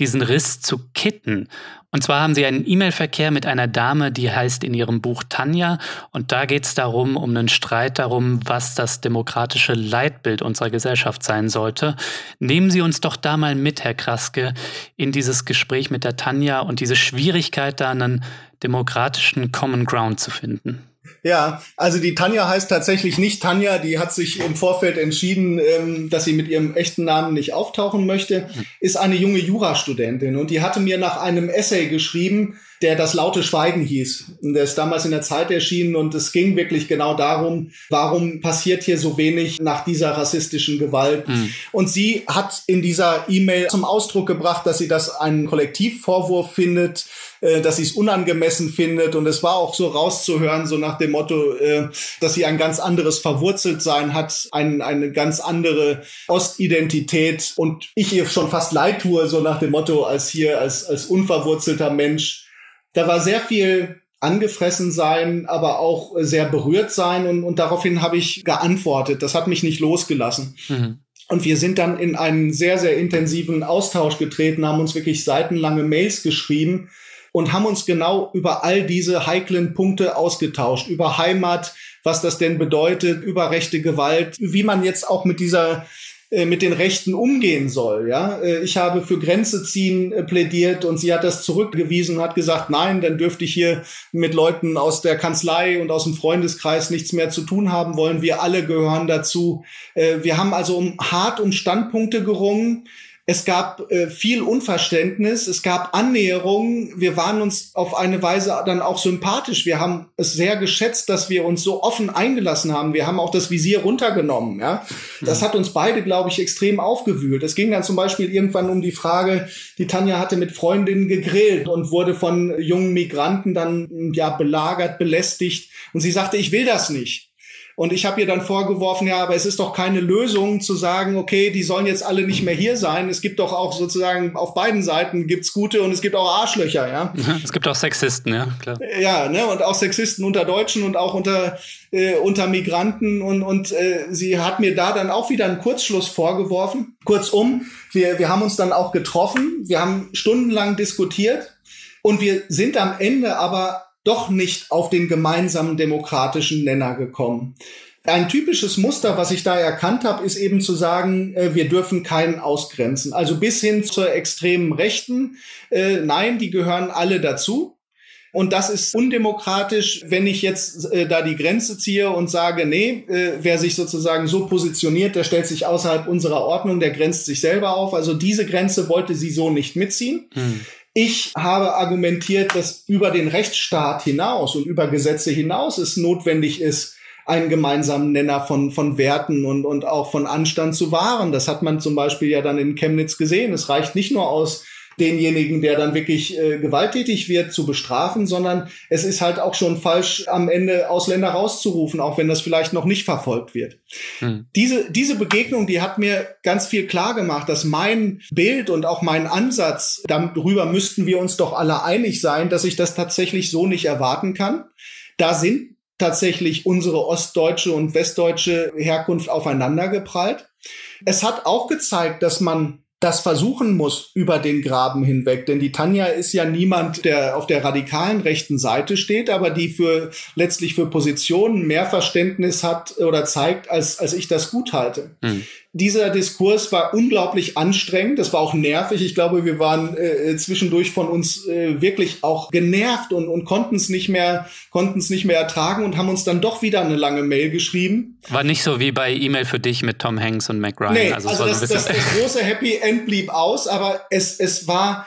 diesen Riss zu kitten. Und zwar haben Sie einen E-Mail-Verkehr mit einer Dame, die heißt in Ihrem Buch Tanja. Und da geht es darum, um einen Streit darum, was das demokratische Leitbild unserer Gesellschaft sein sollte. Nehmen Sie uns doch da mal mit, Herr Kraske, in dieses Gespräch mit der Tanja und diese Schwierigkeit, da einen demokratischen Common Ground zu finden. Ja, also die Tanja heißt tatsächlich nicht Tanja. Die hat sich im Vorfeld entschieden, ähm, dass sie mit ihrem echten Namen nicht auftauchen möchte. Ist eine junge Jurastudentin und die hatte mir nach einem Essay geschrieben, der das laute Schweigen hieß. Der ist damals in der Zeit erschienen und es ging wirklich genau darum, warum passiert hier so wenig nach dieser rassistischen Gewalt. Mhm. Und sie hat in dieser E-Mail zum Ausdruck gebracht, dass sie das einen Kollektivvorwurf findet, äh, dass sie es unangemessen findet. Und es war auch so rauszuhören, so nach dem Motto, äh, dass sie ein ganz anderes Verwurzeltsein hat, ein, eine ganz andere Ostidentität. Und ich ihr schon fast leid tue, so nach dem Motto, als hier, als, als unverwurzelter Mensch da war sehr viel angefressen sein, aber auch sehr berührt sein und, und daraufhin habe ich geantwortet. Das hat mich nicht losgelassen. Mhm. Und wir sind dann in einen sehr, sehr intensiven Austausch getreten, haben uns wirklich seitenlange Mails geschrieben und haben uns genau über all diese heiklen Punkte ausgetauscht, über Heimat, was das denn bedeutet, über rechte Gewalt, wie man jetzt auch mit dieser äh, mit den Rechten umgehen soll. Ja, äh, ich habe für Grenze ziehen äh, plädiert und sie hat das zurückgewiesen und hat gesagt, nein, dann dürfte ich hier mit Leuten aus der Kanzlei und aus dem Freundeskreis nichts mehr zu tun haben wollen. Wir alle gehören dazu. Wir haben also um, hart um Standpunkte gerungen. Es gab äh, viel Unverständnis, es gab Annäherungen. Wir waren uns auf eine Weise dann auch sympathisch. Wir haben es sehr geschätzt, dass wir uns so offen eingelassen haben. Wir haben auch das Visier runtergenommen. Ja, das mhm. hat uns beide, glaube ich, extrem aufgewühlt. Es ging dann zum Beispiel irgendwann um die Frage, die Tanja hatte mit Freundinnen gegrillt und wurde von jungen Migranten dann ja belagert, belästigt. Und sie sagte, ich will das nicht. Und ich habe ihr dann vorgeworfen, ja, aber es ist doch keine Lösung zu sagen, okay, die sollen jetzt alle nicht mehr hier sein. Es gibt doch auch sozusagen auf beiden Seiten gibt's gute und es gibt auch Arschlöcher, ja. Es gibt auch Sexisten, ja, klar. Ja, ne, und auch Sexisten unter Deutschen und auch unter äh, unter Migranten und und äh, sie hat mir da dann auch wieder einen Kurzschluss vorgeworfen. Kurzum, wir wir haben uns dann auch getroffen, wir haben stundenlang diskutiert und wir sind am Ende aber doch nicht auf den gemeinsamen demokratischen Nenner gekommen. Ein typisches Muster, was ich da erkannt habe, ist eben zu sagen, äh, wir dürfen keinen ausgrenzen. Also bis hin zur extremen Rechten. Äh, nein, die gehören alle dazu. Und das ist undemokratisch, wenn ich jetzt äh, da die Grenze ziehe und sage, nee, äh, wer sich sozusagen so positioniert, der stellt sich außerhalb unserer Ordnung, der grenzt sich selber auf. Also diese Grenze wollte sie so nicht mitziehen. Hm. Ich habe argumentiert, dass über den Rechtsstaat hinaus und über Gesetze hinaus es notwendig ist, einen gemeinsamen Nenner von, von Werten und, und auch von Anstand zu wahren. Das hat man zum Beispiel ja dann in Chemnitz gesehen. Es reicht nicht nur aus, denjenigen, der dann wirklich äh, gewalttätig wird, zu bestrafen, sondern es ist halt auch schon falsch, am Ende Ausländer rauszurufen, auch wenn das vielleicht noch nicht verfolgt wird. Hm. Diese, diese Begegnung, die hat mir ganz viel klar gemacht, dass mein Bild und auch mein Ansatz, darüber müssten wir uns doch alle einig sein, dass ich das tatsächlich so nicht erwarten kann. Da sind tatsächlich unsere ostdeutsche und westdeutsche Herkunft aufeinander geprallt. Es hat auch gezeigt, dass man das versuchen muss über den Graben hinweg. Denn die Tanja ist ja niemand, der auf der radikalen rechten Seite steht, aber die für letztlich für Positionen mehr Verständnis hat oder zeigt, als, als ich das gut halte. Hm dieser Diskurs war unglaublich anstrengend. Das war auch nervig. Ich glaube, wir waren äh, zwischendurch von uns äh, wirklich auch genervt und, und konnten es nicht mehr, konnten es nicht mehr ertragen und haben uns dann doch wieder eine lange Mail geschrieben. War nicht so wie bei E-Mail für dich mit Tom Hanks und Mac Ryan. Nee, also, also das, das, das große Happy End blieb aus, aber es, es war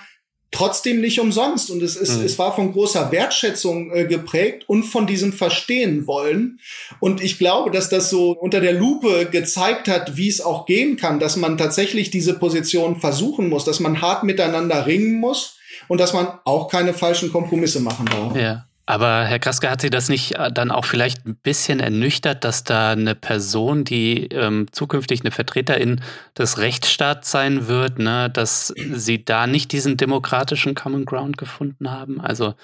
trotzdem nicht umsonst. Und es, ist, mhm. es war von großer Wertschätzung äh, geprägt und von diesem Verstehen wollen. Und ich glaube, dass das so unter der Lupe gezeigt hat, wie es auch gehen kann, dass man tatsächlich diese Position versuchen muss, dass man hart miteinander ringen muss und dass man auch keine falschen Kompromisse machen darf. Ja. Aber Herr Kraske, hat Sie das nicht äh, dann auch vielleicht ein bisschen ernüchtert, dass da eine Person, die ähm, zukünftig eine Vertreterin des Rechtsstaats sein wird, ne, dass Sie da nicht diesen demokratischen Common Ground gefunden haben? Also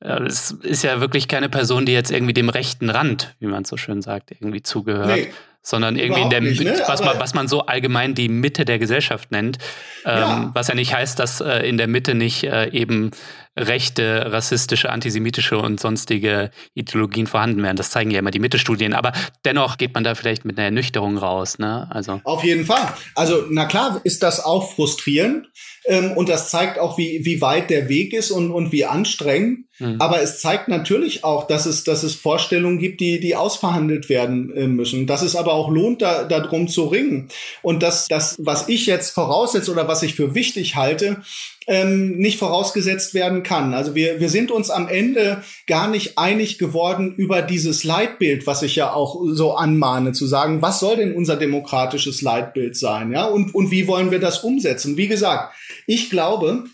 äh, es ist ja wirklich keine Person, die jetzt irgendwie dem rechten Rand, wie man so schön sagt, irgendwie zugehört. Nee sondern irgendwie in der nicht, ne? was, man, was man so allgemein die Mitte der Gesellschaft nennt. Ähm, ja. Was ja nicht heißt, dass äh, in der Mitte nicht äh, eben rechte, rassistische, antisemitische und sonstige Ideologien vorhanden wären. Das zeigen ja immer die Mitte-Studien. Aber dennoch geht man da vielleicht mit einer Ernüchterung raus. Ne? Also. Auf jeden Fall. Also, na klar, ist das auch frustrierend. Ähm, und das zeigt auch, wie, wie weit der Weg ist und, und wie anstrengend. Mhm. Aber es zeigt natürlich auch, dass es, dass es Vorstellungen gibt, die, die ausverhandelt werden äh, müssen. Dass es aber auch lohnt, da, darum zu ringen. Und dass das, was ich jetzt voraussetze oder was ich für wichtig halte, ähm, nicht vorausgesetzt werden kann. Also wir, wir sind uns am Ende gar nicht einig geworden über dieses Leitbild, was ich ja auch so anmahne, zu sagen, was soll denn unser demokratisches Leitbild sein, ja? Und, und wie wollen wir das umsetzen? Wie gesagt, ich glaube,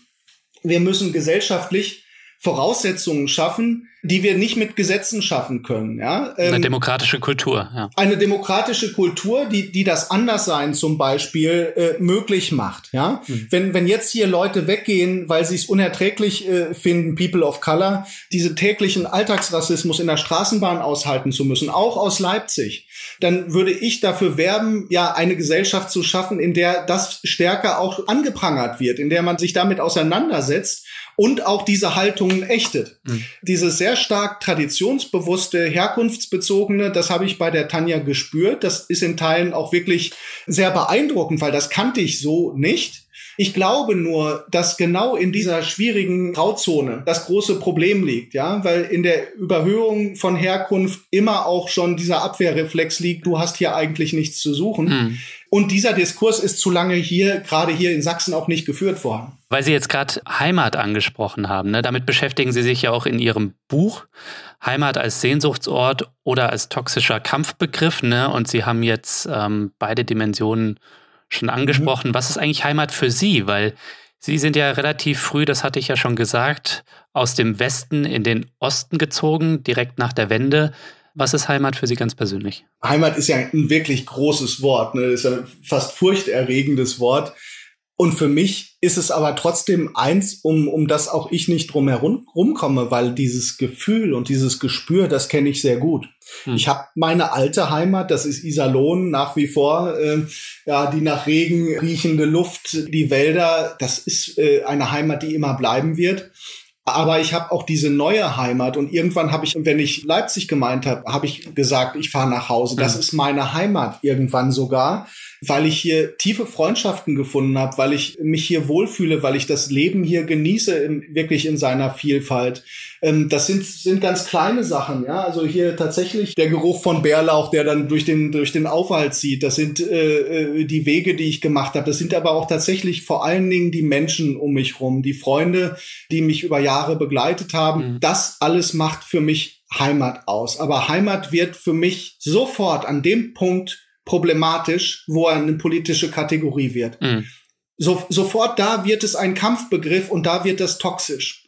wir müssen gesellschaftlich Voraussetzungen schaffen, die wir nicht mit Gesetzen schaffen können. Ja? Ähm, eine demokratische Kultur. Ja. Eine demokratische Kultur, die, die das Anderssein zum Beispiel äh, möglich macht. Ja? Mhm. Wenn, wenn jetzt hier Leute weggehen, weil sie es unerträglich äh, finden, People of Color, diese täglichen Alltagsrassismus in der Straßenbahn aushalten zu müssen, auch aus Leipzig, dann würde ich dafür werben, ja, eine Gesellschaft zu schaffen, in der das stärker auch angeprangert wird, in der man sich damit auseinandersetzt und auch diese Haltungen ächtet. Mhm. Diese sehr stark traditionsbewusste, herkunftsbezogene, das habe ich bei der Tanja gespürt. Das ist in Teilen auch wirklich sehr beeindruckend, weil das kannte ich so nicht. Ich glaube nur, dass genau in dieser schwierigen Grauzone das große Problem liegt, ja, weil in der Überhöhung von Herkunft immer auch schon dieser Abwehrreflex liegt, du hast hier eigentlich nichts zu suchen. Mhm. Und dieser Diskurs ist zu lange hier, gerade hier in Sachsen, auch nicht geführt worden. Weil Sie jetzt gerade Heimat angesprochen haben, ne? damit beschäftigen Sie sich ja auch in Ihrem Buch. Heimat als Sehnsuchtsort oder als toxischer Kampfbegriff. Ne? Und Sie haben jetzt ähm, beide Dimensionen schon angesprochen. Mhm. Was ist eigentlich Heimat für Sie? Weil Sie sind ja relativ früh, das hatte ich ja schon gesagt, aus dem Westen in den Osten gezogen, direkt nach der Wende. Was ist Heimat für Sie ganz persönlich? Heimat ist ja ein wirklich großes Wort, ne? ist ein fast furchterregendes Wort. Und für mich ist es aber trotzdem eins, um, um das auch ich nicht drum herum rumkomme, weil dieses Gefühl und dieses Gespür, das kenne ich sehr gut. Hm. Ich habe meine alte Heimat, das ist Iserlohn nach wie vor, äh, ja, die nach Regen riechende Luft, die Wälder, das ist äh, eine Heimat, die immer bleiben wird. Aber ich habe auch diese neue Heimat und irgendwann habe ich, wenn ich Leipzig gemeint habe, habe ich gesagt, ich fahre nach Hause. Das mhm. ist meine Heimat irgendwann sogar, weil ich hier tiefe Freundschaften gefunden habe, weil ich mich hier wohlfühle, weil ich das Leben hier genieße, in, wirklich in seiner Vielfalt. Ähm, das sind, sind ganz kleine Sachen, ja. Also hier tatsächlich der Geruch von Bärlauch, der dann durch den, durch den Aufwald zieht. Das sind äh, äh, die Wege, die ich gemacht habe. Das sind aber auch tatsächlich vor allen Dingen die Menschen um mich rum, die Freunde, die mich über Jahre begleitet haben. Mhm. Das alles macht für mich Heimat aus. Aber Heimat wird für mich sofort an dem Punkt problematisch, wo er eine politische Kategorie wird. Mhm. So, sofort da wird es ein Kampfbegriff und da wird es toxisch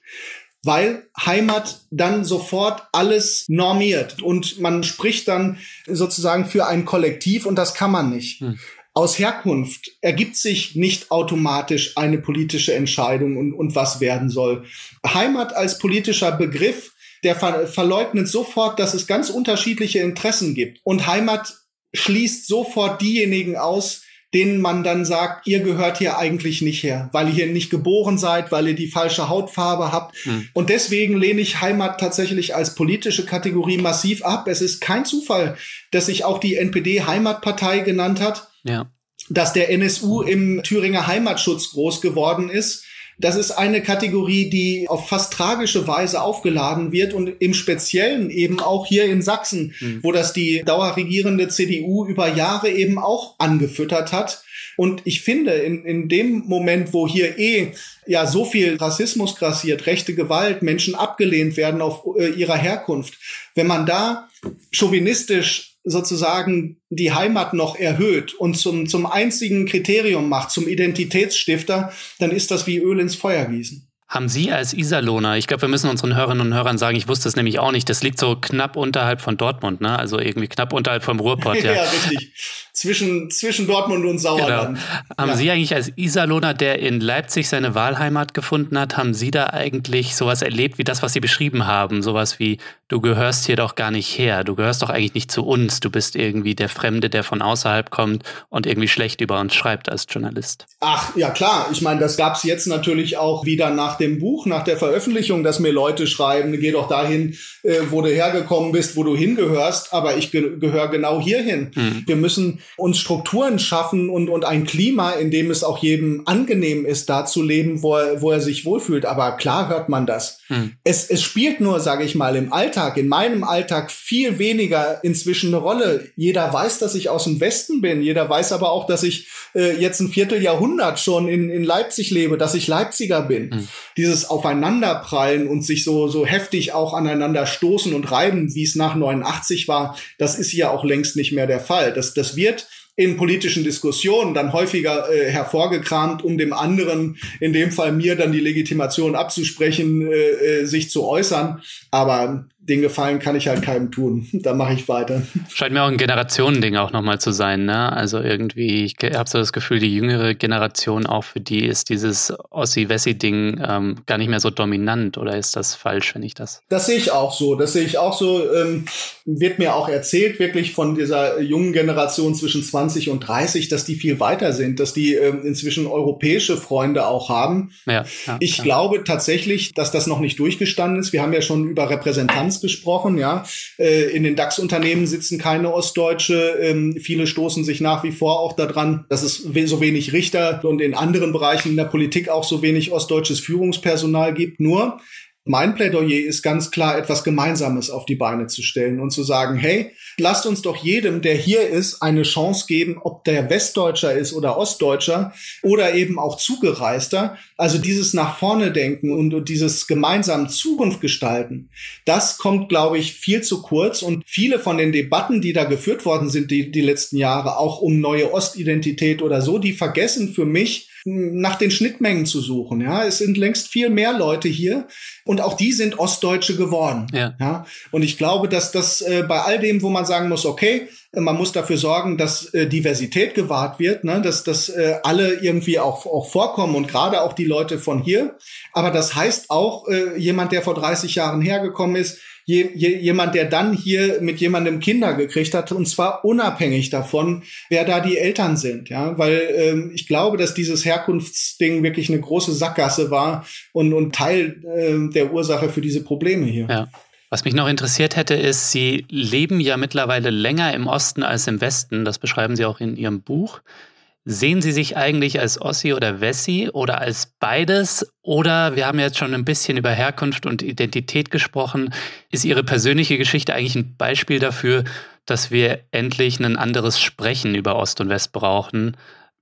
weil Heimat dann sofort alles normiert und man spricht dann sozusagen für ein Kollektiv und das kann man nicht. Hm. Aus Herkunft ergibt sich nicht automatisch eine politische Entscheidung und, und was werden soll. Heimat als politischer Begriff, der ver verleugnet sofort, dass es ganz unterschiedliche Interessen gibt. Und Heimat schließt sofort diejenigen aus, denen man dann sagt, ihr gehört hier eigentlich nicht her, weil ihr hier nicht geboren seid, weil ihr die falsche Hautfarbe habt. Hm. Und deswegen lehne ich Heimat tatsächlich als politische Kategorie massiv ab. Es ist kein Zufall, dass sich auch die NPD Heimatpartei genannt hat. Ja. Dass der NSU im Thüringer Heimatschutz groß geworden ist das ist eine Kategorie, die auf fast tragische Weise aufgeladen wird und im Speziellen eben auch hier in Sachsen, mhm. wo das die dauerregierende CDU über Jahre eben auch angefüttert hat. Und ich finde, in, in dem Moment, wo hier eh ja so viel Rassismus grassiert, rechte Gewalt, Menschen abgelehnt werden auf äh, ihrer Herkunft, wenn man da chauvinistisch sozusagen die Heimat noch erhöht und zum, zum einzigen Kriterium macht, zum Identitätsstifter, dann ist das wie Öl ins Feuer gießen. Haben Sie als Iserlohner, ich glaube, wir müssen unseren Hörerinnen und Hörern sagen, ich wusste es nämlich auch nicht, das liegt so knapp unterhalb von Dortmund, ne? Also irgendwie knapp unterhalb vom Ruhrpott, ja. ja, richtig. Zwischen, zwischen Dortmund und Sauerland. Genau. Haben ja. Sie eigentlich als Iserlohner, der in Leipzig seine Wahlheimat gefunden hat, haben Sie da eigentlich sowas erlebt wie das, was Sie beschrieben haben? Sowas wie, du gehörst hier doch gar nicht her, du gehörst doch eigentlich nicht zu uns, du bist irgendwie der Fremde, der von außerhalb kommt und irgendwie schlecht über uns schreibt als Journalist. Ach, ja klar. Ich meine, das gab es jetzt natürlich auch wieder nach dem Buch, nach der Veröffentlichung, dass mir Leute schreiben, geh doch dahin, äh, wo du hergekommen bist, wo du hingehörst, aber ich ge gehöre genau hierhin. Mhm. Wir müssen uns Strukturen schaffen und, und ein Klima, in dem es auch jedem angenehm ist, da zu leben, wo er, wo er sich wohlfühlt. Aber klar hört man das. Mhm. Es, es spielt nur, sage ich mal, im Alltag, in meinem Alltag viel weniger inzwischen eine Rolle. Jeder weiß, dass ich aus dem Westen bin. Jeder weiß aber auch, dass ich äh, jetzt ein Vierteljahrhundert schon in, in Leipzig lebe, dass ich Leipziger bin. Mhm. Dieses Aufeinanderprallen und sich so, so heftig auch aneinander stoßen und reiben, wie es nach 89 war, das ist hier auch längst nicht mehr der Fall. Das, das wird in politischen Diskussionen dann häufiger äh, hervorgekramt, um dem anderen, in dem Fall mir, dann die Legitimation abzusprechen, äh, äh, sich zu äußern. Aber den Gefallen kann ich halt keinem tun. Da mache ich weiter. Scheint mir auch ein Generationending auch nochmal zu sein, ne? Also irgendwie, ich habe so das Gefühl, die jüngere Generation auch für die ist dieses Ossi-Wessi-Ding ähm, gar nicht mehr so dominant oder ist das falsch, wenn ich das? Das sehe ich auch so. Das sehe ich auch so. Ähm, wird mir auch erzählt, wirklich von dieser jungen Generation zwischen 20 und 30, dass die viel weiter sind, dass die ähm, inzwischen europäische Freunde auch haben. Ja, ja ich ja. glaube tatsächlich, dass das noch nicht durchgestanden ist. Wir haben ja schon über Repräsentanz Bilanz gesprochen, ja. Äh, in den DAX-Unternehmen sitzen keine Ostdeutsche. Ähm, viele stoßen sich nach wie vor auch daran, dass es so wenig Richter und in anderen Bereichen in der Politik auch so wenig ostdeutsches Führungspersonal gibt. Nur mein Plädoyer ist ganz klar, etwas Gemeinsames auf die Beine zu stellen und zu sagen, hey, lasst uns doch jedem, der hier ist, eine Chance geben, ob der Westdeutscher ist oder Ostdeutscher oder eben auch Zugereister. Also dieses nach vorne denken und dieses gemeinsam Zukunft gestalten, das kommt, glaube ich, viel zu kurz. Und viele von den Debatten, die da geführt worden sind, die, die letzten Jahre, auch um neue Ostidentität oder so, die vergessen für mich, nach den Schnittmengen zu suchen. Ja, es sind längst viel mehr Leute hier und auch die sind Ostdeutsche geworden. Ja. ja? Und ich glaube, dass das äh, bei all dem, wo man sagen muss, okay, man muss dafür sorgen, dass äh, Diversität gewahrt wird, ne? dass, dass äh, alle irgendwie auch, auch vorkommen und gerade auch die Leute von hier. Aber das heißt auch, äh, jemand, der vor 30 Jahren hergekommen ist, je, je, jemand, der dann hier mit jemandem Kinder gekriegt hat, und zwar unabhängig davon, wer da die Eltern sind. Ja, weil ähm, ich glaube, dass dieses Herkunftsding wirklich eine große Sackgasse war und, und Teil äh, der Ursache für diese Probleme hier. Ja. Was mich noch interessiert hätte, ist, Sie leben ja mittlerweile länger im Osten als im Westen. Das beschreiben Sie auch in Ihrem Buch. Sehen Sie sich eigentlich als Ossi oder Wessi oder als beides? Oder wir haben jetzt schon ein bisschen über Herkunft und Identität gesprochen. Ist Ihre persönliche Geschichte eigentlich ein Beispiel dafür, dass wir endlich ein anderes Sprechen über Ost und West brauchen?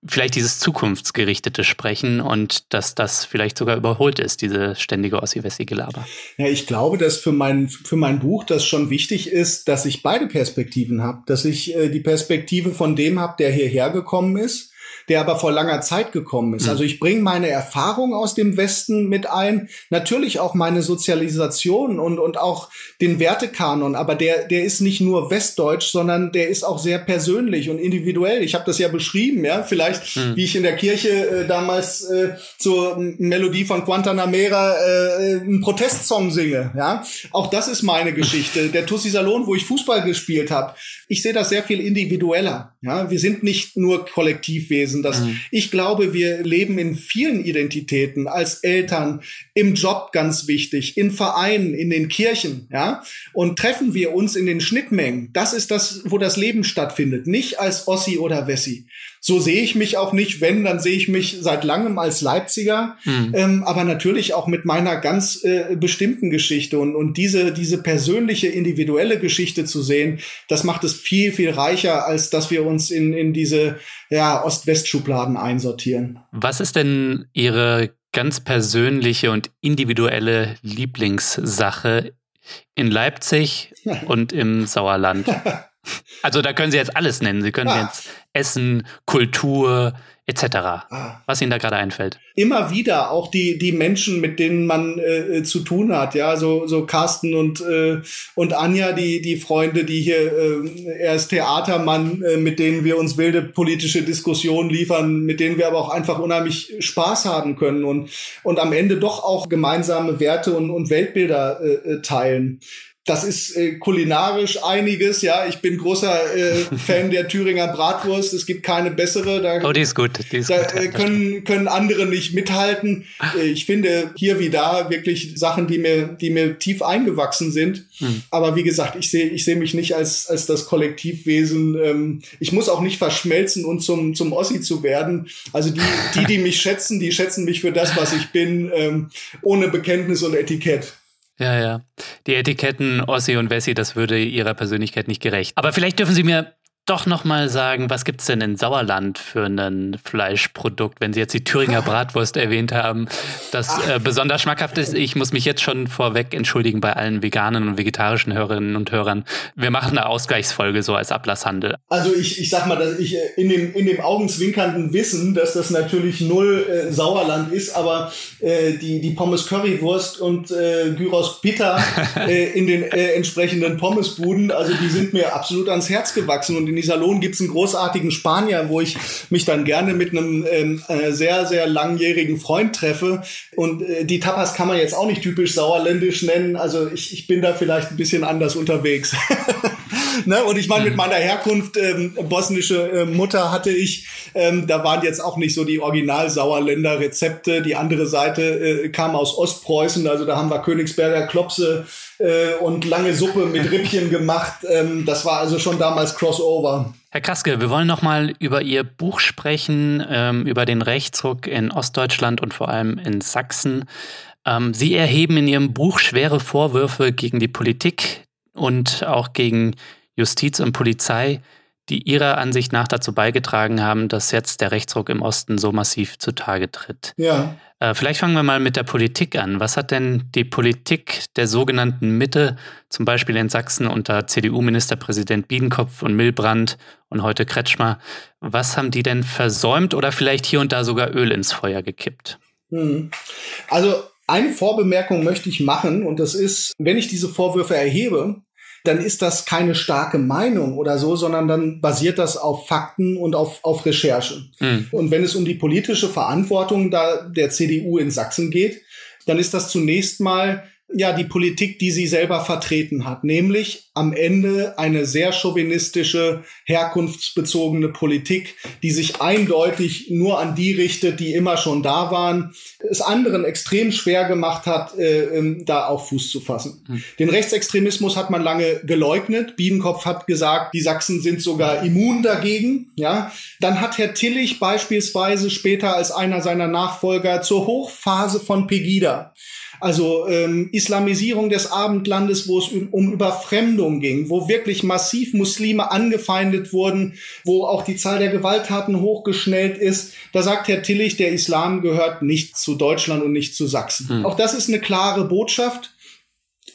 Vielleicht dieses zukunftsgerichtete Sprechen und dass das vielleicht sogar überholt ist, diese ständige Ossi-Wessi-Gelaber. Ja, ich glaube, dass für mein, für mein Buch das schon wichtig ist, dass ich beide Perspektiven habe. Dass ich äh, die Perspektive von dem habe, der hierher gekommen ist der aber vor langer Zeit gekommen ist. Mhm. Also ich bringe meine Erfahrung aus dem Westen mit ein, natürlich auch meine Sozialisation und, und auch den Wertekanon, aber der, der ist nicht nur westdeutsch, sondern der ist auch sehr persönlich und individuell. Ich habe das ja beschrieben, ja, vielleicht, mhm. wie ich in der Kirche äh, damals äh, zur Melodie von Guantanamera äh, einen Protestsong singe, ja. Auch das ist meine Geschichte. Der Tussi Salon, wo ich Fußball gespielt habe, ich sehe das sehr viel individueller, ja. Wir sind nicht nur Kollektivwesen. Dass mhm. ich glaube, wir leben in vielen Identitäten als Eltern, im Job ganz wichtig, in Vereinen, in den Kirchen, ja. Und treffen wir uns in den Schnittmengen. Das ist das, wo das Leben stattfindet. Nicht als Ossi oder Wessi. So sehe ich mich auch nicht. Wenn, dann sehe ich mich seit langem als Leipziger, mhm. ähm, aber natürlich auch mit meiner ganz äh, bestimmten Geschichte und, und diese, diese persönliche, individuelle Geschichte zu sehen, das macht es viel, viel reicher, als dass wir uns in, in diese ja, Ost-West-Schubladen einsortieren. Was ist denn Ihre ganz persönliche und individuelle Lieblingssache in Leipzig und im Sauerland? Also da können Sie jetzt alles nennen. Sie können ah. jetzt Essen, Kultur, etc. Ah. Was Ihnen da gerade einfällt? Immer wieder auch die die Menschen, mit denen man äh, zu tun hat, ja, so so Carsten und äh, und Anja, die die Freunde, die hier äh, er ist Theatermann, äh, mit denen wir uns wilde politische Diskussionen liefern, mit denen wir aber auch einfach unheimlich Spaß haben können und und am Ende doch auch gemeinsame Werte und und Weltbilder äh, äh teilen das ist äh, kulinarisch einiges, ja. Ich bin großer äh, Fan der Thüringer Bratwurst. Es gibt keine bessere. Da, oh, die ist gut. Die ist da gut. Äh, können, können andere nicht mithalten. Äh, ich finde hier wie da wirklich Sachen, die mir, die mir tief eingewachsen sind. Hm. Aber wie gesagt, ich sehe ich sehe mich nicht als, als das Kollektivwesen. Ähm, ich muss auch nicht verschmelzen und zum, zum Ossi zu werden. Also die, die, die mich schätzen, die schätzen mich für das, was ich bin, ähm, ohne Bekenntnis und Etikett. Ja, ja. Die Etiketten Ossi und Wessi, das würde ihrer Persönlichkeit nicht gerecht. Aber vielleicht dürfen Sie mir doch noch mal sagen, was gibt's denn in Sauerland für ein Fleischprodukt, wenn Sie jetzt die Thüringer Bratwurst erwähnt haben, das äh, besonders schmackhaft ist. Ich muss mich jetzt schon vorweg entschuldigen bei allen veganen und vegetarischen Hörerinnen und Hörern. Wir machen eine Ausgleichsfolge so als Ablasshandel. Also ich, ich sag mal, dass ich äh, in dem, in dem augenzwinkernden Wissen, dass das natürlich null äh, Sauerland ist, aber äh, die, die Pommes Currywurst und äh, Gyros Pita äh, in den entsprechenden Pommesbuden, also die sind mir absolut ans Herz gewachsen und in Iserlohn gibt es einen großartigen Spanier, wo ich mich dann gerne mit einem ähm, äh, sehr, sehr langjährigen Freund treffe. Und äh, die Tapas kann man jetzt auch nicht typisch sauerländisch nennen. Also ich, ich bin da vielleicht ein bisschen anders unterwegs. ne? Und ich meine, mit mhm. meiner Herkunft, ähm, bosnische äh, Mutter hatte ich, ähm, da waren jetzt auch nicht so die Original-Sauerländer Rezepte. Die andere Seite äh, kam aus Ostpreußen, also da haben wir Königsberger Klopse äh, und lange Suppe mit Rippchen gemacht. Ähm, das war also schon damals Crossover. Herr Kraske, wir wollen noch mal über Ihr Buch sprechen, ähm, über den Rechtsruck in Ostdeutschland und vor allem in Sachsen. Ähm, Sie erheben in Ihrem Buch schwere Vorwürfe gegen die Politik und auch gegen Justiz und Polizei, die Ihrer Ansicht nach dazu beigetragen haben, dass jetzt der Rechtsruck im Osten so massiv zutage tritt. Ja. Äh, vielleicht fangen wir mal mit der Politik an. Was hat denn die Politik der sogenannten Mitte, zum Beispiel in Sachsen unter CDU-Ministerpräsident Biedenkopf und Milbrand und heute Kretschmer, was haben die denn versäumt oder vielleicht hier und da sogar Öl ins Feuer gekippt? Hm. Also eine Vorbemerkung möchte ich machen und das ist, wenn ich diese Vorwürfe erhebe, dann ist das keine starke Meinung oder so, sondern dann basiert das auf Fakten und auf, auf Recherche. Mhm. Und wenn es um die politische Verantwortung da der CDU in Sachsen geht, dann ist das zunächst mal ja die Politik, die sie selber vertreten hat, nämlich am Ende eine sehr chauvinistische, herkunftsbezogene Politik, die sich eindeutig nur an die richtet, die immer schon da waren, es anderen extrem schwer gemacht hat, äh, ähm, da auch Fuß zu fassen. Mhm. Den Rechtsextremismus hat man lange geleugnet. Biedenkopf hat gesagt, die Sachsen sind sogar immun dagegen. Ja, dann hat Herr Tillich beispielsweise später als einer seiner Nachfolger zur Hochphase von Pegida also ähm, Islamisierung des Abendlandes, wo es um Überfremdung ging, wo wirklich massiv Muslime angefeindet wurden, wo auch die Zahl der Gewalttaten hochgeschnellt ist. Da sagt Herr Tillich, der Islam gehört nicht zu Deutschland und nicht zu Sachsen. Hm. Auch das ist eine klare Botschaft.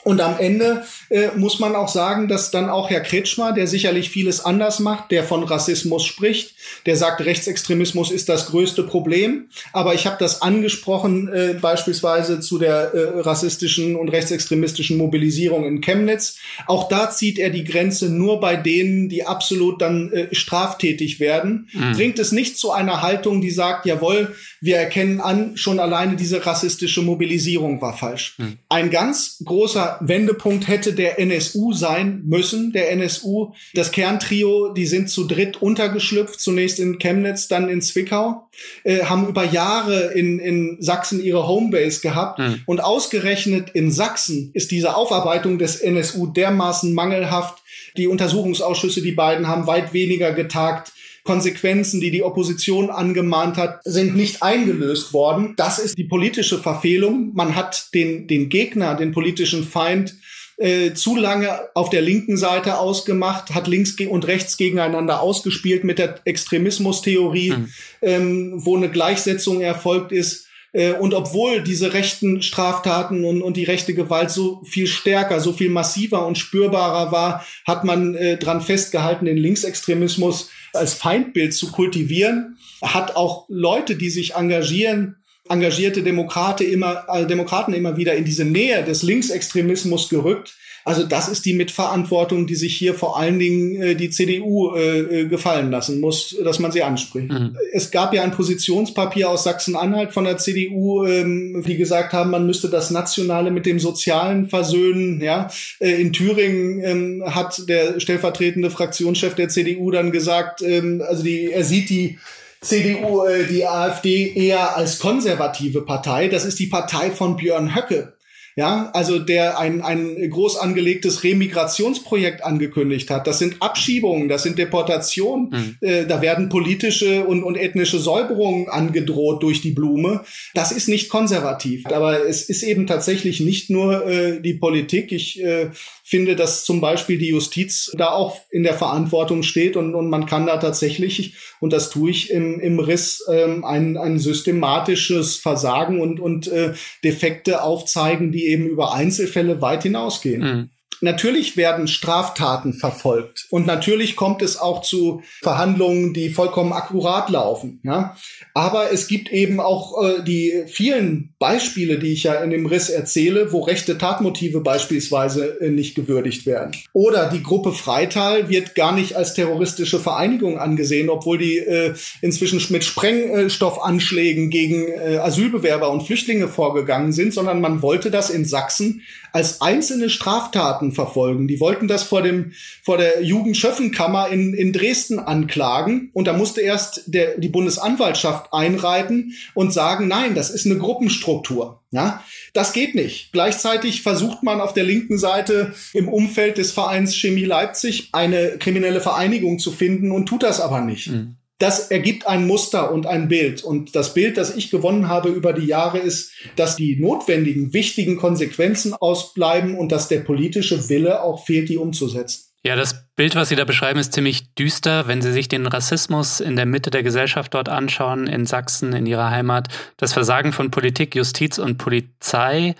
Und am Ende äh, muss man auch sagen, dass dann auch Herr Kretschmer, der sicherlich vieles anders macht, der von Rassismus spricht, der sagt, Rechtsextremismus ist das größte Problem. Aber ich habe das angesprochen, äh, beispielsweise zu der äh, rassistischen und rechtsextremistischen Mobilisierung in Chemnitz. Auch da zieht er die Grenze nur bei denen, die absolut dann äh, straftätig werden. Mhm. Bringt es nicht zu einer Haltung, die sagt, jawohl, wir erkennen an, schon alleine diese rassistische Mobilisierung war falsch. Mhm. Ein ganz großer Wendepunkt hätte der NSU sein müssen. Der NSU, das Kerntrio, die sind zu dritt untergeschlüpft, zunächst in Chemnitz, dann in Zwickau, äh, haben über Jahre in, in Sachsen ihre Homebase gehabt. Mhm. Und ausgerechnet in Sachsen ist diese Aufarbeitung des NSU dermaßen mangelhaft. Die Untersuchungsausschüsse, die beiden haben weit weniger getagt. Konsequenzen, die die Opposition angemahnt hat, sind nicht eingelöst worden. Das ist die politische Verfehlung. Man hat den, den Gegner, den politischen Feind äh, zu lange auf der linken Seite ausgemacht, hat links und rechts gegeneinander ausgespielt mit der Extremismustheorie, mhm. ähm, wo eine Gleichsetzung erfolgt ist Äh, und obwohl diese rechten Straftaten und, und die rechte Gewalt so viel stärker, so viel massiver und spürbarer war, hat man äh, dran festgehalten, den Linksextremismus als Feindbild zu kultivieren. Hat auch Leute, die sich engagieren, engagierte Demokraten immer, äh, Demokraten immer wieder in diese Nähe des Linksextremismus gerückt. Also das ist die Mitverantwortung, die sich hier vor allen Dingen äh, die CDU äh, äh, gefallen lassen muss, dass man sie anspricht. Mhm. Es gab ja ein Positionspapier aus Sachsen-Anhalt von der CDU, ähm, die gesagt haben, man müsste das Nationale mit dem Sozialen versöhnen. Ja, äh, in Thüringen ähm, hat der stellvertretende Fraktionschef der CDU dann gesagt, ähm, also die, er sieht die CDU, äh, die AfD eher als konservative Partei. Das ist die Partei von Björn Höcke. Ja, also der ein, ein groß angelegtes Remigrationsprojekt angekündigt hat. Das sind Abschiebungen, das sind Deportationen. Mhm. Äh, da werden politische und, und ethnische Säuberungen angedroht durch die Blume. Das ist nicht konservativ. Aber es ist eben tatsächlich nicht nur äh, die Politik. Ich äh, finde, dass zum Beispiel die Justiz da auch in der Verantwortung steht und, und man kann da tatsächlich, und das tue ich im, im Riss, ähm, ein, ein systematisches Versagen und, und äh, Defekte aufzeigen, die eben über Einzelfälle weit hinausgehen. Mhm. Natürlich werden Straftaten verfolgt und natürlich kommt es auch zu Verhandlungen, die vollkommen akkurat laufen. Ja? Aber es gibt eben auch äh, die vielen Beispiele, die ich ja in dem Riss erzähle, wo rechte Tatmotive beispielsweise äh, nicht gewürdigt werden. Oder die Gruppe Freital wird gar nicht als terroristische Vereinigung angesehen, obwohl die äh, inzwischen mit Sprengstoffanschlägen gegen äh, Asylbewerber und Flüchtlinge vorgegangen sind, sondern man wollte das in Sachsen als einzelne Straftaten verfolgen. Die wollten das vor dem vor der Jugendschöffenkammer in, in Dresden anklagen und da musste erst der, die Bundesanwaltschaft einreiten und sagen, nein, das ist eine Gruppenstruktur. Ja, das geht nicht. Gleichzeitig versucht man auf der linken Seite im Umfeld des Vereins Chemie Leipzig eine kriminelle Vereinigung zu finden und tut das aber nicht. Mhm das ergibt ein Muster und ein Bild. Und das Bild, das ich gewonnen habe über die Jahre, ist, dass die notwendigen, wichtigen Konsequenzen ausbleiben und dass der politische Wille auch fehlt, die umzusetzen. Ja, das Bild, was Sie da beschreiben, ist ziemlich düster. Wenn Sie sich den Rassismus in der Mitte der Gesellschaft dort anschauen, in Sachsen, in Ihrer Heimat, das Versagen von Politik, Justiz und Polizei,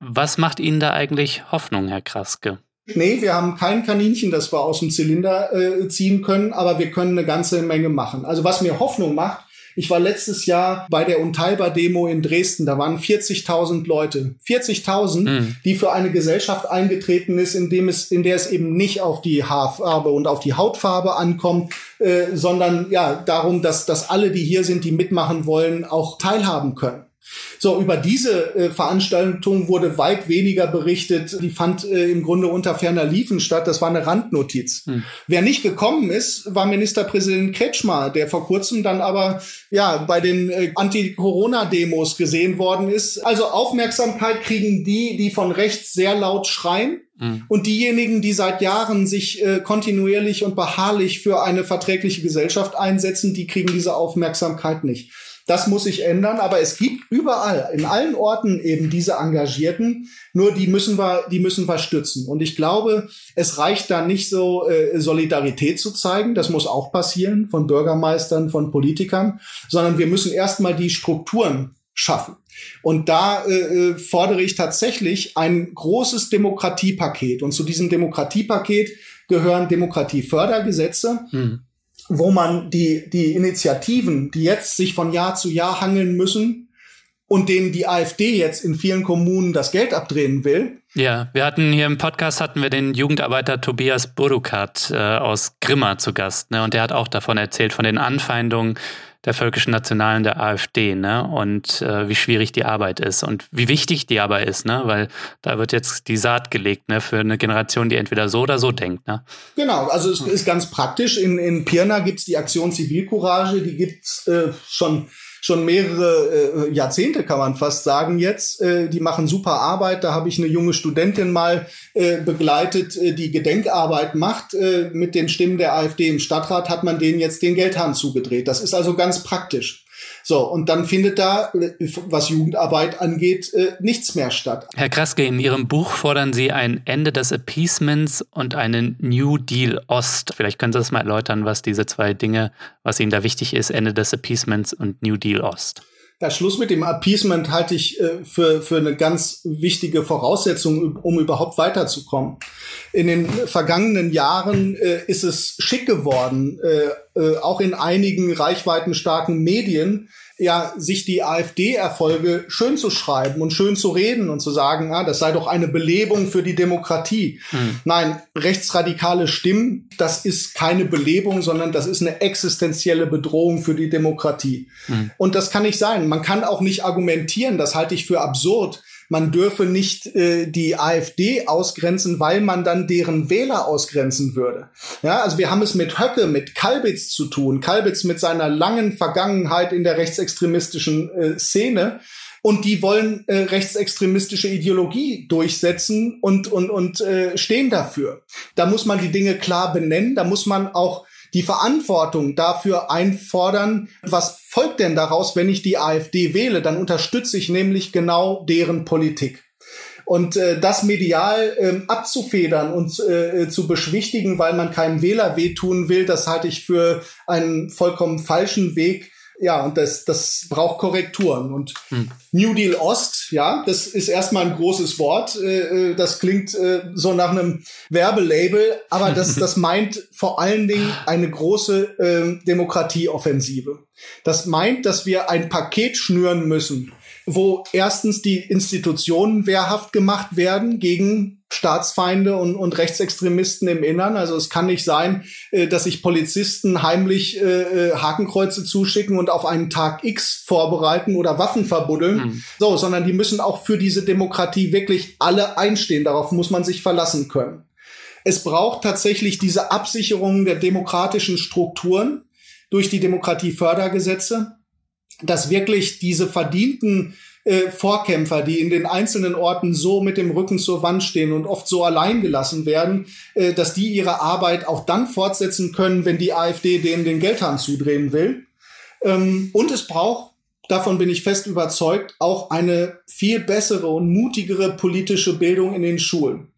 was macht Ihnen da eigentlich Hoffnung, Herr Kraske? Nee, wir haben kein Kaninchen, das wir aus dem Zylinder äh, ziehen können, aber wir können eine ganze Menge machen. Also was mir Hoffnung macht, ich war letztes Jahr bei der Unteilbar-Demo in Dresden. Da waren 40.000 Leute. 40.000, mhm. die für eine Gesellschaft eingetreten ist, in, dem es, in der es eben nicht auf die Haarfarbe und auf die Hautfarbe ankommt, äh, sondern ja darum, dass, dass alle, die hier sind, die mitmachen wollen, auch teilhaben können. So, über diese äh, Veranstaltung wurde weit weniger berichtet. Die fand äh, im Grunde unter ferner Liefen statt. Das war eine Randnotiz. Hm. Wer nicht gekommen ist, war Ministerpräsident Kretschmer, der vor kurzem dann aber ja bei den äh, Anti-Corona-Demos gesehen worden ist. Also Aufmerksamkeit kriegen die, die von rechts sehr laut schreien. Hm. Und diejenigen, die seit Jahren sich äh, kontinuierlich und beharrlich für eine verträgliche Gesellschaft einsetzen, die kriegen diese Aufmerksamkeit nicht. Das muss sich ändern, aber es gibt überall, in allen Orten eben diese Engagierten, nur die müssen wir, die müssen wir stützen. Und ich glaube, es reicht da nicht so, äh, Solidarität zu zeigen, das muss auch passieren von Bürgermeistern, von Politikern, sondern wir müssen erstmal die Strukturen schaffen. Und da äh, äh fordere ich tatsächlich ein großes Demokratiepaket. Und zu diesem Demokratiepaket gehören Demokratiefördergesetze. Mhm wo man die, die Initiativen, die jetzt sich von Jahr zu Jahr hangeln müssen und denen die AfD jetzt in vielen Kommunen das Geld abdrehen will. Ja, wir hatten hier im Podcast hatten wir den Jugendarbeiter Tobias Burukat äh, aus Grimma zu Gast, ne? Und der hat auch davon erzählt, von den Anfeindungen der völkischen Nationalen der AfD, ne? Und äh, wie schwierig die Arbeit ist und wie wichtig die Arbeit ist, ne? Weil da wird jetzt die Saat gelegt, ne? Für eine Generation, die entweder so oder so denkt, ne? Genau, also es ist ganz praktisch. In, in Pirna gibt's die Aktion Zivilcourage, die gibt's äh, schon schon mehrere äh, Jahrzehnte, kann man fast sagen jetzt. Äh, die machen super Arbeit. Da habe ich eine junge Studentin mal äh, begleitet, äh, die Gedenkarbeit macht. Äh, mit den Stimmen der AfD im Stadtrat hat man denen jetzt den Geldhahn zugedreht. Das ist also ganz praktisch. So, und dann findet da, was Jugendarbeit angeht, äh, nichts mehr statt. Herr Kraske, in Ihrem Buch fordern Sie ein Ende des Appeasements und einen New Deal Ost. Vielleicht können Sie das mal erläutern, was diese zwei Dinge, was Ihnen da wichtig ist, Ende des Appeasements und New Deal Ost. Der Schluss mit dem Appeasement halte ich äh, für, für eine ganz wichtige Voraussetzung, um überhaupt weiterzukommen. In den vergangenen Jahren äh, ist es schick geworden, äh, äh, auch in einigen reichweitenstarken Medien, ja, sich die AfD-Erfolge schön zu schreiben und schön zu reden und zu sagen, ah, das sei doch eine Belebung für die Demokratie. Mhm. Nein, rechtsradikale Stimmen, das ist keine Belebung, sondern das ist eine existenzielle Bedrohung für die Demokratie. Mhm. Und das kann nicht sein. Man kann auch nicht argumentieren, das halte ich für absurd, man dürfe nicht äh, die AfD ausgrenzen, weil man dann deren Wähler ausgrenzen würde. Ja, also wir haben es mit Höcke, mit Kalbitz zu tun. Kalbitz mit seiner langen Vergangenheit in der rechtsextremistischen äh, Szene. Und die wollen äh, rechtsextremistische Ideologie durchsetzen und, und, und äh, stehen dafür. Da muss man die Dinge klar benennen. Da muss man auch die Verantwortung dafür einfordern, was folgt denn daraus, wenn ich die AfD wähle? Dann unterstütze ich nämlich genau deren Politik. Und äh, das medial ähm, abzufedern und äh, zu beschwichtigen, weil man keinem Wähler wehtun will, das halte ich für einen vollkommen falschen Weg, ja, und das, das braucht Korrekturen. Und hm. New Deal Ost, ja, das ist erstmal ein großes Wort. Äh, äh das klingt äh, so nach einem Werbelabel, aber das, das meint vor allen Dingen eine große äh, Demokratieoffensive. Das meint, dass wir ein Paket schnüren müssen wo erstens die Institutionen wehrhaft gemacht werden gegen Staatsfeinde und, und Rechtsextremisten im Innern. Also es kann nicht sein, äh, dass sich Polizisten heimlich äh, äh, Hakenkreuze zuschicken und auf einen Tag X vorbereiten oder Waffen verbuddeln. Mhm. So, sondern die müssen auch für diese Demokratie wirklich alle einstehen. Darauf muss man sich verlassen können. Es braucht tatsächlich diese Absicherung der demokratischen Strukturen durch die Demokratiefördergesetze dass wirklich diese verdienten äh, Vorkämpfer, die in den einzelnen Orten so mit dem Rücken zur Wand stehen und oft so allein gelassen werden, äh, dass die ihre Arbeit auch dann fortsetzen können, wenn die AfD denen den Geldhahn zudrehen will. Ähm, und es braucht, davon bin ich fest überzeugt, auch eine viel bessere und mutigere politische Bildung in den Schulen.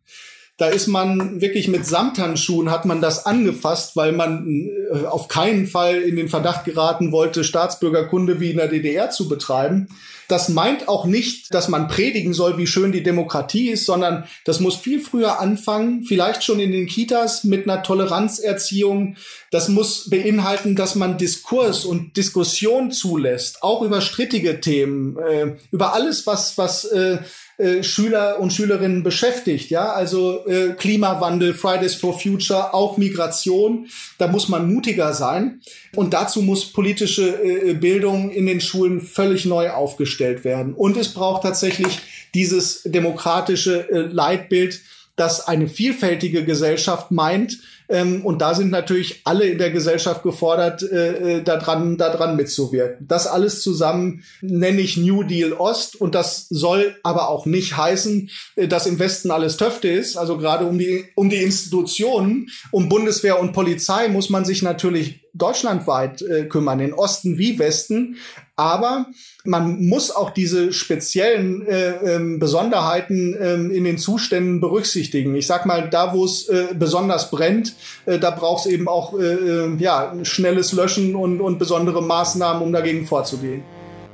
Da ist man wirklich mit Samthandschuhen hat man das angefasst, weil man äh, auf keinen Fall in den Verdacht geraten wollte, Staatsbürgerkunde wie in der DDR zu betreiben. Das meint auch nicht, dass man predigen soll, wie schön die Demokratie ist, sondern das muss viel früher anfangen, vielleicht schon in den Kitas mit einer Toleranzerziehung. Das muss beinhalten, dass man Diskurs und Diskussion zulässt, auch über strittige Themen, äh, über alles, was, was äh, äh, Schüler und Schülerinnen beschäftigt. Ja, also äh, Klimawandel, Fridays for Future, auch Migration. Da muss man mutiger sein. Und dazu muss politische äh, Bildung in den Schulen völlig neu aufgestellt werden. Und es braucht tatsächlich dieses demokratische äh, Leitbild, das eine vielfältige Gesellschaft meint, ähm, und da sind natürlich alle in der Gesellschaft gefordert, äh, äh, daran, daran mitzuwirken. Das alles zusammen nenne ich New Deal Ost. Und das soll aber auch nicht heißen, äh, dass im Westen alles Töfte ist. Also gerade um die, um die Institutionen, um Bundeswehr und Polizei muss man sich natürlich deutschlandweit äh, kümmern, in Osten wie Westen. Aber man muss auch diese speziellen äh, ähm, Besonderheiten ähm, in den Zuständen berücksichtigen. Ich sag mal, da wo es äh, besonders brennt, äh, da braucht es eben auch äh, äh, ja, schnelles Löschen und, und besondere Maßnahmen, um dagegen vorzugehen.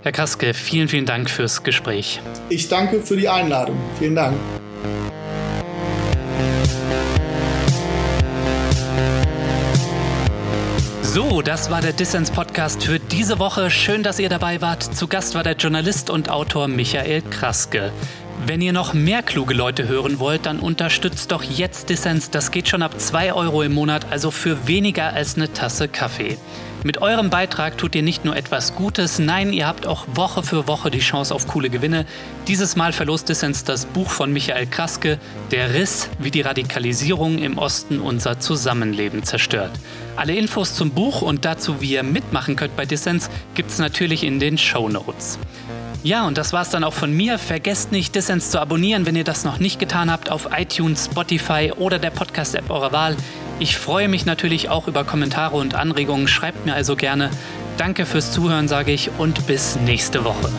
Herr Kaske, vielen, vielen Dank fürs Gespräch. Ich danke für die Einladung. Vielen Dank. So, das war der Dissens-Podcast für diese Woche. Schön, dass ihr dabei wart. Zu Gast war der Journalist und Autor Michael Kraske. Wenn ihr noch mehr kluge Leute hören wollt, dann unterstützt doch jetzt Dissens. Das geht schon ab 2 Euro im Monat, also für weniger als eine Tasse Kaffee. Mit eurem Beitrag tut ihr nicht nur etwas Gutes, nein, ihr habt auch Woche für Woche die Chance auf coole Gewinne. Dieses Mal verlost Dissens das Buch von Michael Kraske, Der Riss, wie die Radikalisierung im Osten unser Zusammenleben zerstört. Alle Infos zum Buch und dazu, wie ihr mitmachen könnt bei Dissens, gibt's natürlich in den Show Notes. Ja, und das war's dann auch von mir. Vergesst nicht, Dissens zu abonnieren, wenn ihr das noch nicht getan habt, auf iTunes, Spotify oder der Podcast-App eurer Wahl. Ich freue mich natürlich auch über Kommentare und Anregungen. Schreibt mir also gerne. Danke fürs Zuhören, sage ich, und bis nächste Woche.